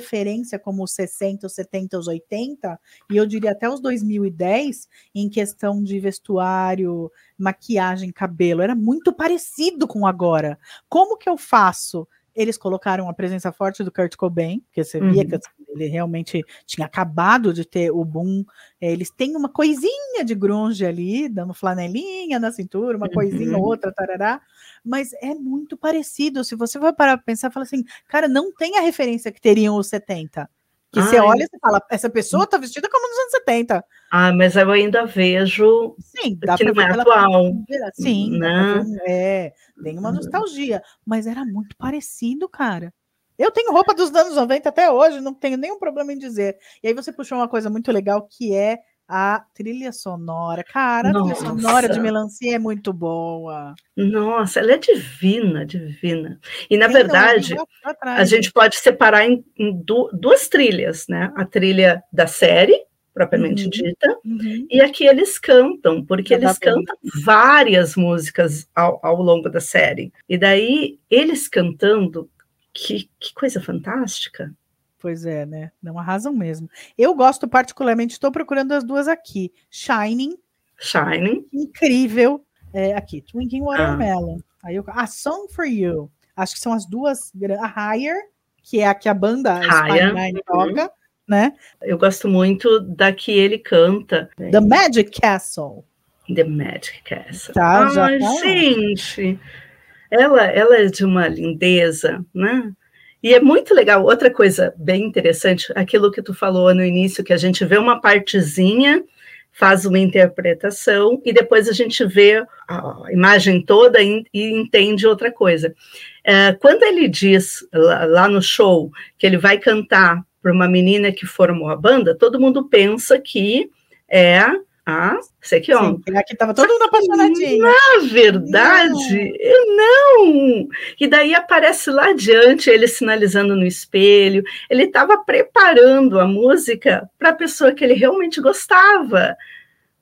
como os 60, os 70, os 80, e eu diria até os 2010, em questão de vestuário, maquiagem, cabelo. Era muito parecido com agora. Como que eu faço? Eles colocaram a presença forte do Kurt Cobain, que você via uhum. que ele realmente tinha acabado de ter o boom. É, eles têm uma coisinha de grunge ali, dando flanelinha na cintura, uma uhum. coisinha outra, tarará, mas é muito parecido. Se você for parar para pensar, fala assim, cara, não tem a referência que teriam os 70. Que Ai. você olha e fala, essa pessoa tá vestida como nos anos 70. Ah, mas eu ainda vejo Sim, dá que não é atual. Sim, né? é, tem uma nostalgia, mas era muito parecido, cara. Eu tenho roupa dos anos 90 até hoje, não tenho nenhum problema em dizer. E aí você puxou uma coisa muito legal que é a trilha sonora. Cara, Nossa. a trilha sonora de Melancia é muito boa. Nossa, ela é divina, divina. E na Sim, verdade, a gente pode separar em, em duas trilhas, né? A trilha da série, propriamente uhum. dita, uhum. e aqui eles cantam, porque eles cantam várias músicas ao, ao, longo da série. E daí, eles cantando, que, que coisa fantástica. Pois é, né? Não arrasam mesmo. Eu gosto particularmente, estou procurando as duas aqui. Shining. Shining. Incrível. É, aqui, Twinkling Watermelon. Ah. Aí eu, a Song for You. Acho que são as duas. A Higher, que é a que a banda Higher. Nine toca, uhum. né? Eu gosto muito da que ele canta. The Magic Castle. The Magic Castle. Tá, Ai, já tá. gente. Ela, ela é de uma lindeza, né? E é muito legal. Outra coisa bem interessante, aquilo que tu falou no início, que a gente vê uma partezinha, faz uma interpretação e depois a gente vê a imagem toda e, entende outra coisa. É, quando ele diz lá, lá no show que ele vai cantar para uma menina que formou a banda, todo mundo pensa que é ah, sei que ó. Aqui estava todo mundo apaixonadinho. Na verdade, não. não. E daí aparece lá adiante ele sinalizando no espelho. Ele estava preparando a música para a pessoa que ele realmente gostava.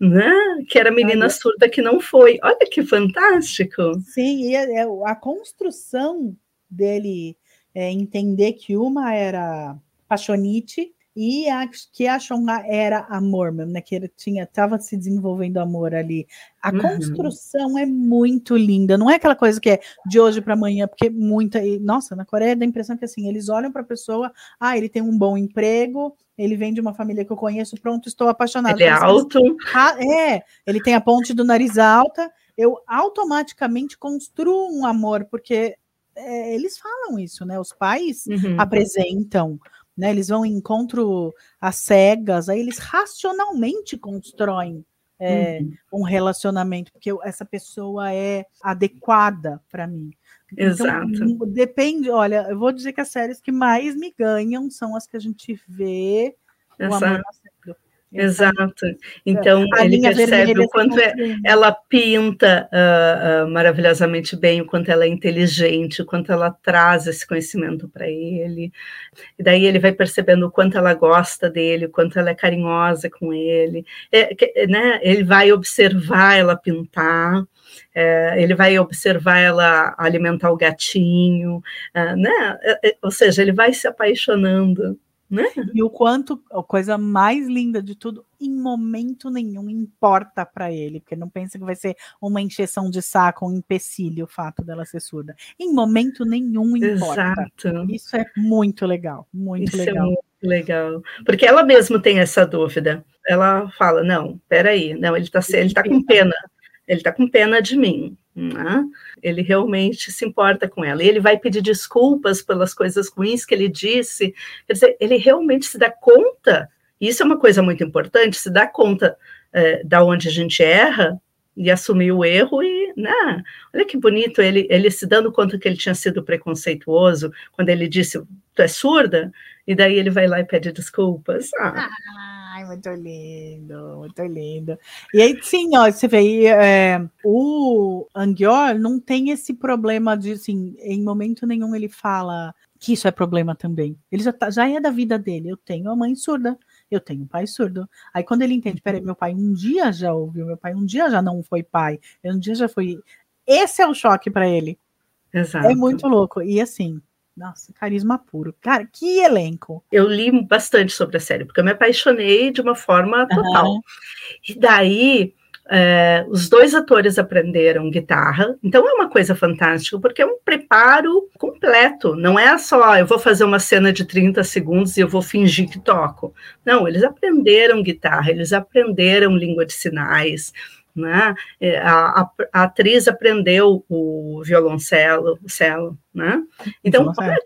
Né? Que era a menina Olha. surda que não foi. Olha que fantástico. Sim, e a, é, a construção dele é, entender que uma era paixonite e a, que a Shonga era amor mesmo, né? Que ele tinha, estava se desenvolvendo amor ali. A uhum. construção é muito linda, não é aquela coisa que é de hoje para amanhã, porque muita. Nossa, na Coreia dá a impressão que assim, eles olham para a pessoa, ah, ele tem um bom emprego, ele vem de uma família que eu conheço, pronto, estou apaixonado. Ele é alto. É, ele tem a ponte do nariz alta, eu automaticamente construo um amor, porque é, eles falam isso, né? Os pais uhum. apresentam, né? Eles vão em encontro às cegas, aí eles racionalmente constroem é, uhum. um relacionamento, porque essa pessoa é adequada para mim. Exato. Então, depende, olha, eu vou dizer que as séries que mais me ganham são as que a gente vê Exato. o amor nascendo. Exato. Então a ele percebe o quanto é, ela pinta uh, uh, maravilhosamente bem, o quanto ela é inteligente, o quanto ela traz esse conhecimento para ele. E daí ele vai percebendo o quanto ela gosta dele, o quanto ela é carinhosa com ele. É, que, né, ele vai observar ela pintar. É, ele vai observar ela alimentar o gatinho, uh, né? É, é, ou seja, ele vai se apaixonando né? E o quanto, a coisa mais linda de tudo, em momento nenhum importa para ele, porque não pensa que vai ser uma encheção de saco, um empecilho o fato dela ser surda. Em momento nenhum importa. Exato. Isso é muito legal, muito Isso é legal. É muito legal. Porque ela mesma tem essa dúvida. Ela fala: não, peraí, não, ele está ele tá com pena, ele está com pena de mim. Né? Ele realmente se importa com ela. Ele vai pedir desculpas pelas coisas ruins que ele disse. Quer dizer, ele realmente se dá conta, isso é uma coisa muito importante, se dá conta é, da onde a gente erra e assumir o erro e, né? Olha que bonito ele, ele se dando conta que ele tinha sido preconceituoso quando ele disse, tu é surda? E daí ele vai lá e pede desculpas. Ah. Ai, muito lindo, muito lindo. E aí, sim, ó, você vê, é, o Angior não tem esse problema de, assim, em momento nenhum ele fala que isso é problema também. Ele já, tá, já é da vida dele. Eu tenho a mãe surda, eu tenho um pai surdo. Aí quando ele entende, peraí, meu pai um dia já ouviu, meu pai um dia já não foi pai, um dia já foi. Esse é o choque para ele. Exato. É muito louco. E assim, nossa, carisma puro. Cara, que elenco. Eu li bastante sobre a série, porque eu me apaixonei de uma forma total. Uhum. E daí, é, os dois atores aprenderam guitarra, então é uma coisa fantástica, porque é um preparo completo. Não é só eu vou fazer uma cena de 30 segundos e eu vou fingir que toco. Não, eles aprenderam guitarra, eles aprenderam língua de sinais, né? É, a, a, atriz aprendeu o violoncelo, o cello, né? Então, é,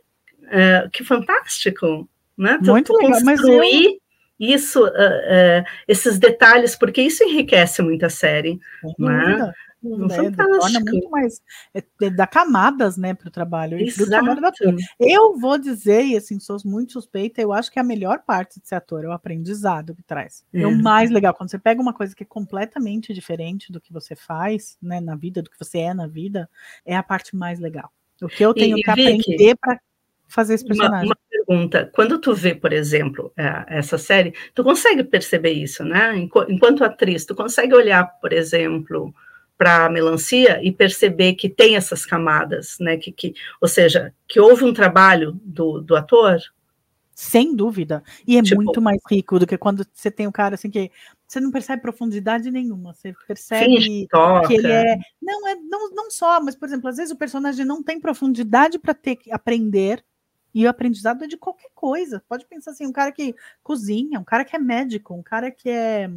é, que fantástico, né? Muito legal, construir eu... isso, uh, uh, esses detalhes, porque isso enriquece muito a série, né? Né, torna muito mais é, é, dá camadas né para o trabalho eu vou dizer e assim sou muito suspeita eu acho que a melhor parte de ser ator é o aprendizado que traz. É, é. o mais legal quando você pega uma coisa que é completamente diferente do que você faz né na vida do que você é na vida é a parte mais legal. O que eu tenho e, que Vicky, aprender para fazer esse personagem uma, uma, pergunta quando tu vê por exemplo é, essa série tu consegue perceber isso né? Enquanto atriz tu consegue olhar por exemplo para a melancia e perceber que tem essas camadas, né? Que, que, ou seja, que houve um trabalho do, do ator. Sem dúvida. E é tipo, muito mais rico do que quando você tem um cara assim que você não percebe profundidade nenhuma. Você percebe que ele é. Não, é não, não só, mas, por exemplo, às vezes o personagem não tem profundidade para ter que aprender. E o aprendizado é de qualquer coisa. Pode pensar assim, um cara que cozinha, um cara que é médico, um cara que é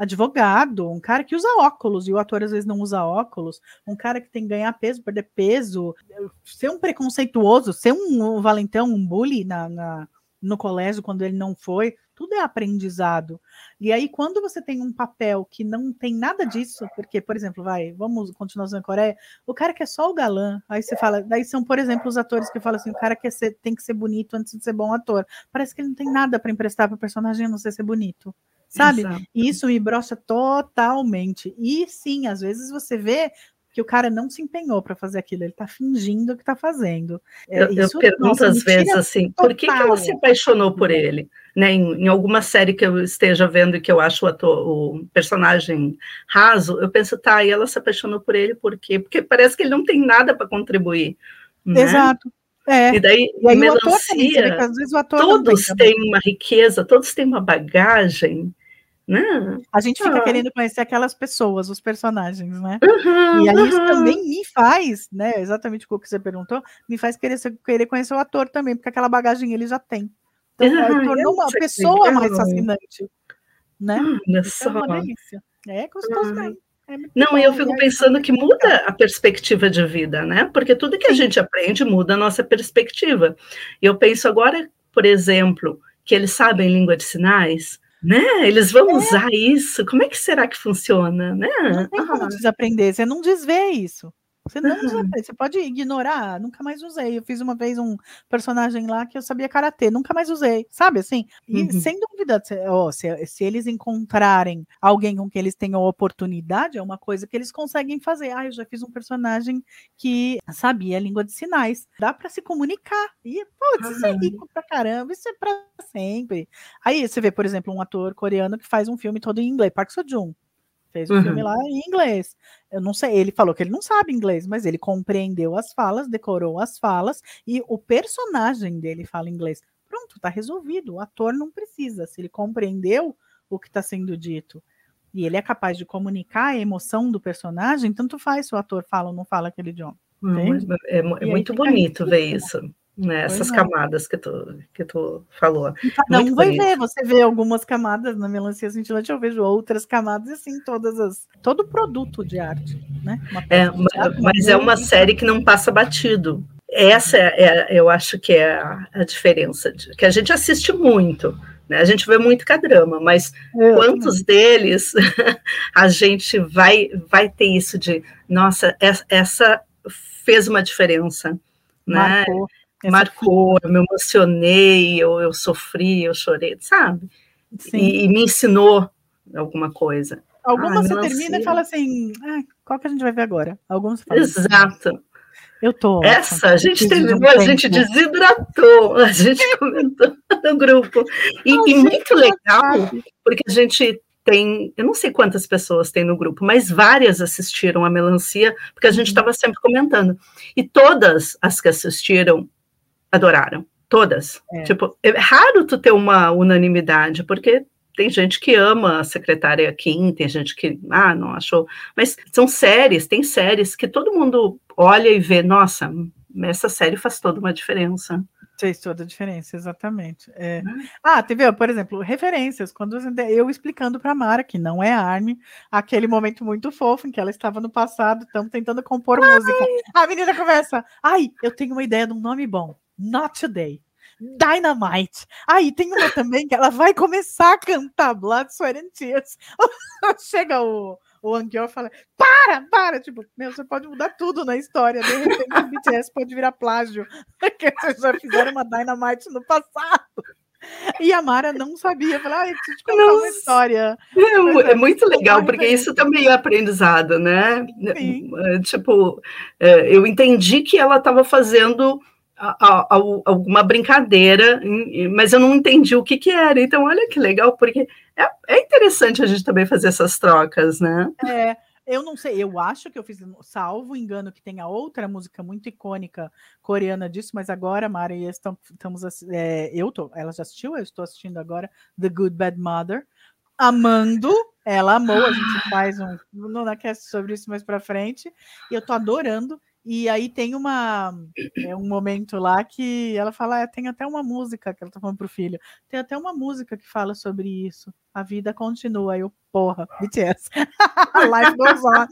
advogado, um cara que usa óculos, e o ator às vezes não usa óculos, um cara que tem que ganhar peso, perder peso, ser um preconceituoso, ser um, valentão, um bully na, na, no colégio quando ele não foi, tudo é aprendizado. E aí, quando você tem um papel que não tem nada disso, porque, por exemplo, vai, vamos continuar usando a Coreia, o cara que é só o galã, aí você fala, daí são, por exemplo, os atores que falam assim, o cara quer ser, tem que ser bonito antes de ser bom ator. Parece que ele não tem nada para emprestar para o personagem a não ser ser bonito sabe? Exato. Isso me brocha totalmente. E sim, às vezes você vê que o cara não se empenhou para fazer aquilo, ele está fingindo que está fazendo. É, eu, isso, eu pergunto nossa, às vezes assim, total. por que, que ela se apaixonou por ele? Né, em, em, alguma série que eu esteja vendo e que eu acho o, ator, o personagem raso, eu penso, tá, e ela se apaixonou por ele por quê? Porque parece que ele não tem nada para contribuir. Né? Exato. É. E daí, e aí melancia, também, todos têm uma riqueza, todos têm uma bagagem né? A gente fica ah. querendo conhecer aquelas pessoas, os personagens, né? Uhum, e aí uhum. isso também me faz, né? Exatamente o que você perguntou, me faz querer, querer conhecer o ator também, porque aquela bagagem ele já tem. Então, tornou uma pessoa mais fascinante. Né? Olha só. É uma delícia. É gostoso mesmo. É Não, bom, eu fico pensando você que muda a perspectiva de vida, né? Porque tudo que a Sim. gente aprende muda a nossa perspectiva. Eu penso agora, por exemplo, que eles sabem língua de sinais, né? Eles vão usar isso. Como é que será que funciona, né? Não tem como Ah, desaprender, você não desvê isso. Você não Uhum. desaprende, você pode ignorar, nunca mais usei. Eu fiz uma vez um personagem lá que eu sabia karatê, nunca mais usei, sabe assim? E Uhum. sem dúvida, se, ó, se, se eles encontrarem alguém com que eles tenham oportunidade, é uma coisa que eles conseguem fazer. Ah, eu já fiz um personagem que sabia a língua de sinais. Dá para se comunicar. E, putz, isso é rico pra caramba, isso é pra sempre. Aí você vê, por exemplo, um ator coreano que faz um filme todo em inglês, Park Seo-joon. Fez um Uhum. filme lá em inglês. Eu não sei, ele falou que ele não sabe inglês, mas ele compreendeu as falas, decorou as falas e o personagem dele fala inglês. Pronto, tá resolvido. O ator não precisa. Se ele compreendeu o que está sendo dito e ele é capaz de comunicar a emoção do personagem, tanto faz se o ator fala ou não fala aquele idioma. Entende? É, é é muito bonito ver riquíssimo. isso, né? Essas é. camadas que tu, que tu falou. E cada Muito um vai bonito. ver, você vê algumas camadas na melancia cintilante, eu vejo outras camadas, e assim, todas as. Todo produto de arte, né? É, de ma- teatro, mas é uma série que não passa batido. Essa é, é- eu acho que é a, a diferença, de- que a gente assiste muito, né? A gente vê muito K-drama, mas Eu quantos deles a gente vai vai ter isso de, nossa, es- essa fez uma diferença, né? Marcou. essa Marcou, eu me emocionei, eu, eu sofri, eu chorei, sabe? E, e me ensinou alguma coisa. Algumas Ai, você termina e fala assim, ah, qual que a gente vai ver agora? Algumas você fala, Exato. eu tô. Essa a gente terminou, a gente desidratou, a gente comentou no grupo. E, e gente muito legal, porque a gente tem, eu não sei quantas pessoas tem no grupo, mas várias assistiram a Melancia, porque a gente Uhum. estava sempre comentando. E todas as que assistiram adoraram. Todas. É. Tipo, é raro tu ter uma unanimidade, porque tem gente que ama a secretária Kim, tem gente que, ah, não achou. Mas são séries, tem séries que todo mundo olha e vê, nossa, essa série faz toda uma diferença. Fez toda a diferença, exatamente. É. Né? Ah, teve, por exemplo, referências. Quando eu explicando para Mara, que não é Armin, aquele momento muito fofo em que ela estava no passado, estamos tentando compor música. A menina começa, ai, eu tenho uma ideia de um nome bom. Not Today. Dynamite. Aí tem uma também que ela vai começar a cantar Blood, Sweat and Tears. Chega o, o Anguior e fala: Para, para! Tipo, meu, você pode mudar tudo na história. De repente, o BTS pode virar plágio. Porque vocês já fizeram uma Dynamite no passado. E a Mara não sabia. Falei, ai, preciso te contar uma história. É, mu- é muito legal, porque referência. isso também é aprendizado, né? Sim. É, Tipo, é, eu entendi que ela estava fazendo a- a- alguma brincadeira, mas eu não entendi o que, que era. Então, olha que legal, porque é, é interessante a gente também fazer essas trocas, né? É, eu não sei, eu acho que eu fiz, salvo engano, que tem a outra música muito icônica coreana disso, mas agora, Mara e estam- estamos, é, eu tô, ela já assistiu, eu estou assistindo agora The Good Bad Mother, amando, ela amou, a gente faz um no cast sobre isso mais pra frente, e eu tô adorando, e aí tem uma, é um momento lá que ela fala, "Ah, tem até uma música, que ela tá falando pro filho, tem até uma música que fala sobre isso, a vida continua, aí eu, porra, BTS. Life goes on.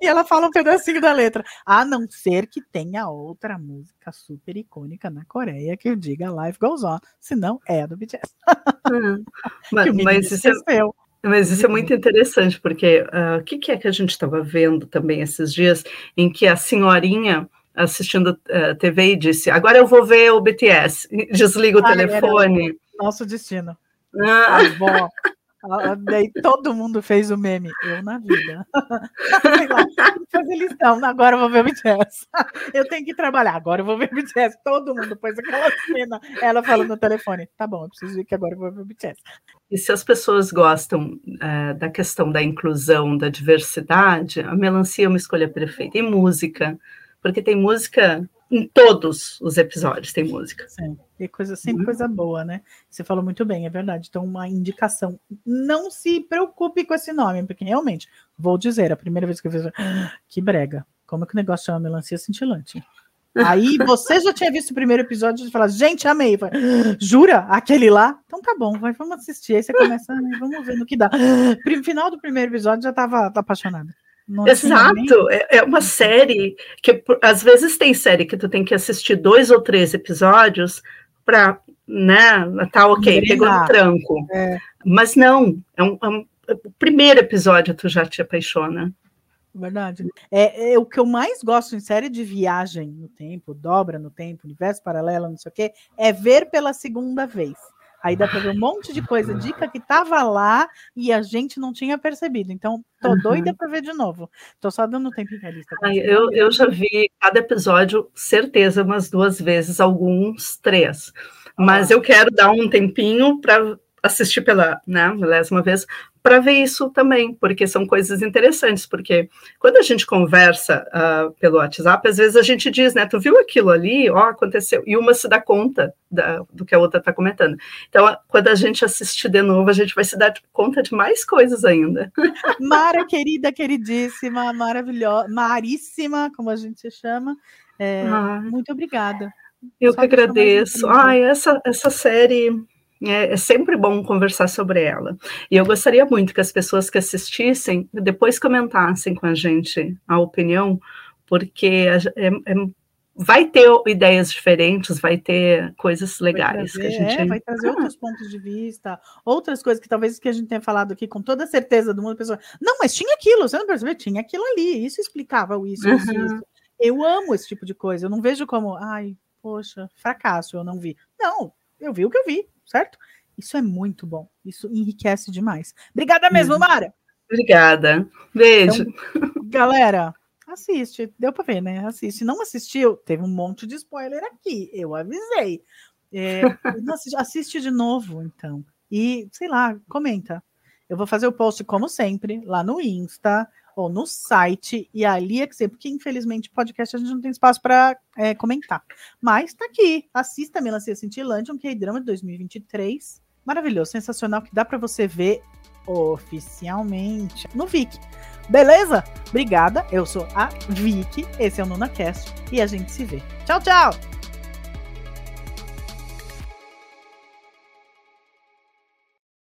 e ela fala um pedacinho da letra. A não ser que tenha outra música super icônica na Coreia que diga Life goes on. Senão é a do BTS. Mas, Que o mas isso é. Mas isso é muito interessante, porque ah, o que, que é que a gente estava vendo também esses dias, em que a senhorinha assistindo a TV e disse: Agora eu vou ver o BTS, desliga o Ah, telefone. Nosso destino. Ah, A avó. Daí todo mundo fez o meme. Eu na vida. Fazer lição. Agora eu vou ver o BTS. Eu tenho que trabalhar. Agora eu vou ver o BTS. Todo mundo pôs aquela cena. Ela falando no telefone. Tá bom, eu preciso ir que agora eu vou ver o BTS. e se as pessoas gostam eh, da questão da inclusão, da diversidade, a melancia é uma escolha perfeita. E música, porque tem música em todos os episódios, tem música. Sim. E coisa, sempre Uhum. coisa boa, né? Você falou muito bem, é verdade. Então, uma indicação. Não se preocupe com esse nome, porque realmente, vou dizer, a primeira vez que eu fiz. "Ah, Que brega. Como é que o negócio chama melancia cintilante? Aí você já tinha visto o primeiro episódio e fala, gente, amei. Falei, Jura? Aquele lá? Então tá bom, vai, vamos assistir. Aí você começa, vamos ver no que dá. Final do primeiro episódio já tava apaixonada. Não Exato, é, é uma série que às vezes tem série que tu tem que assistir dois ou três episódios para, né, tá ok, pegou no tranco. É. Mas não, é um, é um, o primeiro episódio tu já te apaixona. Verdade. É, é, o que eu mais gosto em série de viagem no tempo, dobra no tempo, universo paralelo, não sei o quê, é ver pela segunda vez. Aí dá pra ver um monte de coisa, dica que tava lá e a gente não tinha percebido. Então, tô uhum. doida pra ver de novo. Tô só dando tempo em lista. Eu, eu já vi cada episódio, certeza, umas duas vezes, alguns três. Mas ah. eu quero dar um tempinho para assistir pela né, milésima vez, para ver isso também, porque são coisas interessantes, porque quando a gente conversa uh, pelo WhatsApp, às vezes a gente diz, né, tu viu aquilo ali, ó, aconteceu, e uma se dá conta da, do que a outra está comentando. Então, quando a gente assistir de novo, a gente vai se dar conta de mais coisas ainda. Mara, querida, queridíssima, maravilhosa, maríssima, como a gente chama, é, ah, muito obrigada. Eu Só que agradeço. Ai, essa, essa série é, é, sempre bom conversar sobre ela. E eu gostaria muito que as pessoas que assistissem depois comentassem com a gente a opinião, porque é, é, vai ter ideias diferentes, vai ter coisas legais. Vai trazer, gente... É, vai trazer ah. outros pontos de vista, outras coisas que talvez que a gente tenha falado aqui com toda certeza do mundo, a pessoa, não, mas tinha aquilo, você não percebeu? Tinha aquilo ali, isso explicava isso, uhum. isso, isso. Eu amo esse tipo de coisa, eu não vejo como, ai, poxa, fracasso, eu não vi. Não, eu vi o que eu vi certo? Isso é muito bom. Isso enriquece demais. Obrigada mesmo, uhum. Mara. Obrigada. Beijo. Então, galera, assiste. Deu para ver, né? Assiste. Não assistiu? Teve um monte de spoiler aqui. Eu avisei. É, assiste, assiste de novo, então. E, sei lá, comenta. Eu vou fazer o post, como sempre, lá no Insta ou no site, e ali é que sei, porque infelizmente podcast a gente não tem espaço para é, comentar. Mas tá aqui, assista Melancia Cintilante, um K-drama de 2023. Maravilhoso, sensacional, que dá para você ver oficialmente no Viki. Beleza? Obrigada, eu sou a Vicky, esse é o NunaCast e a gente se vê. Tchau, tchau!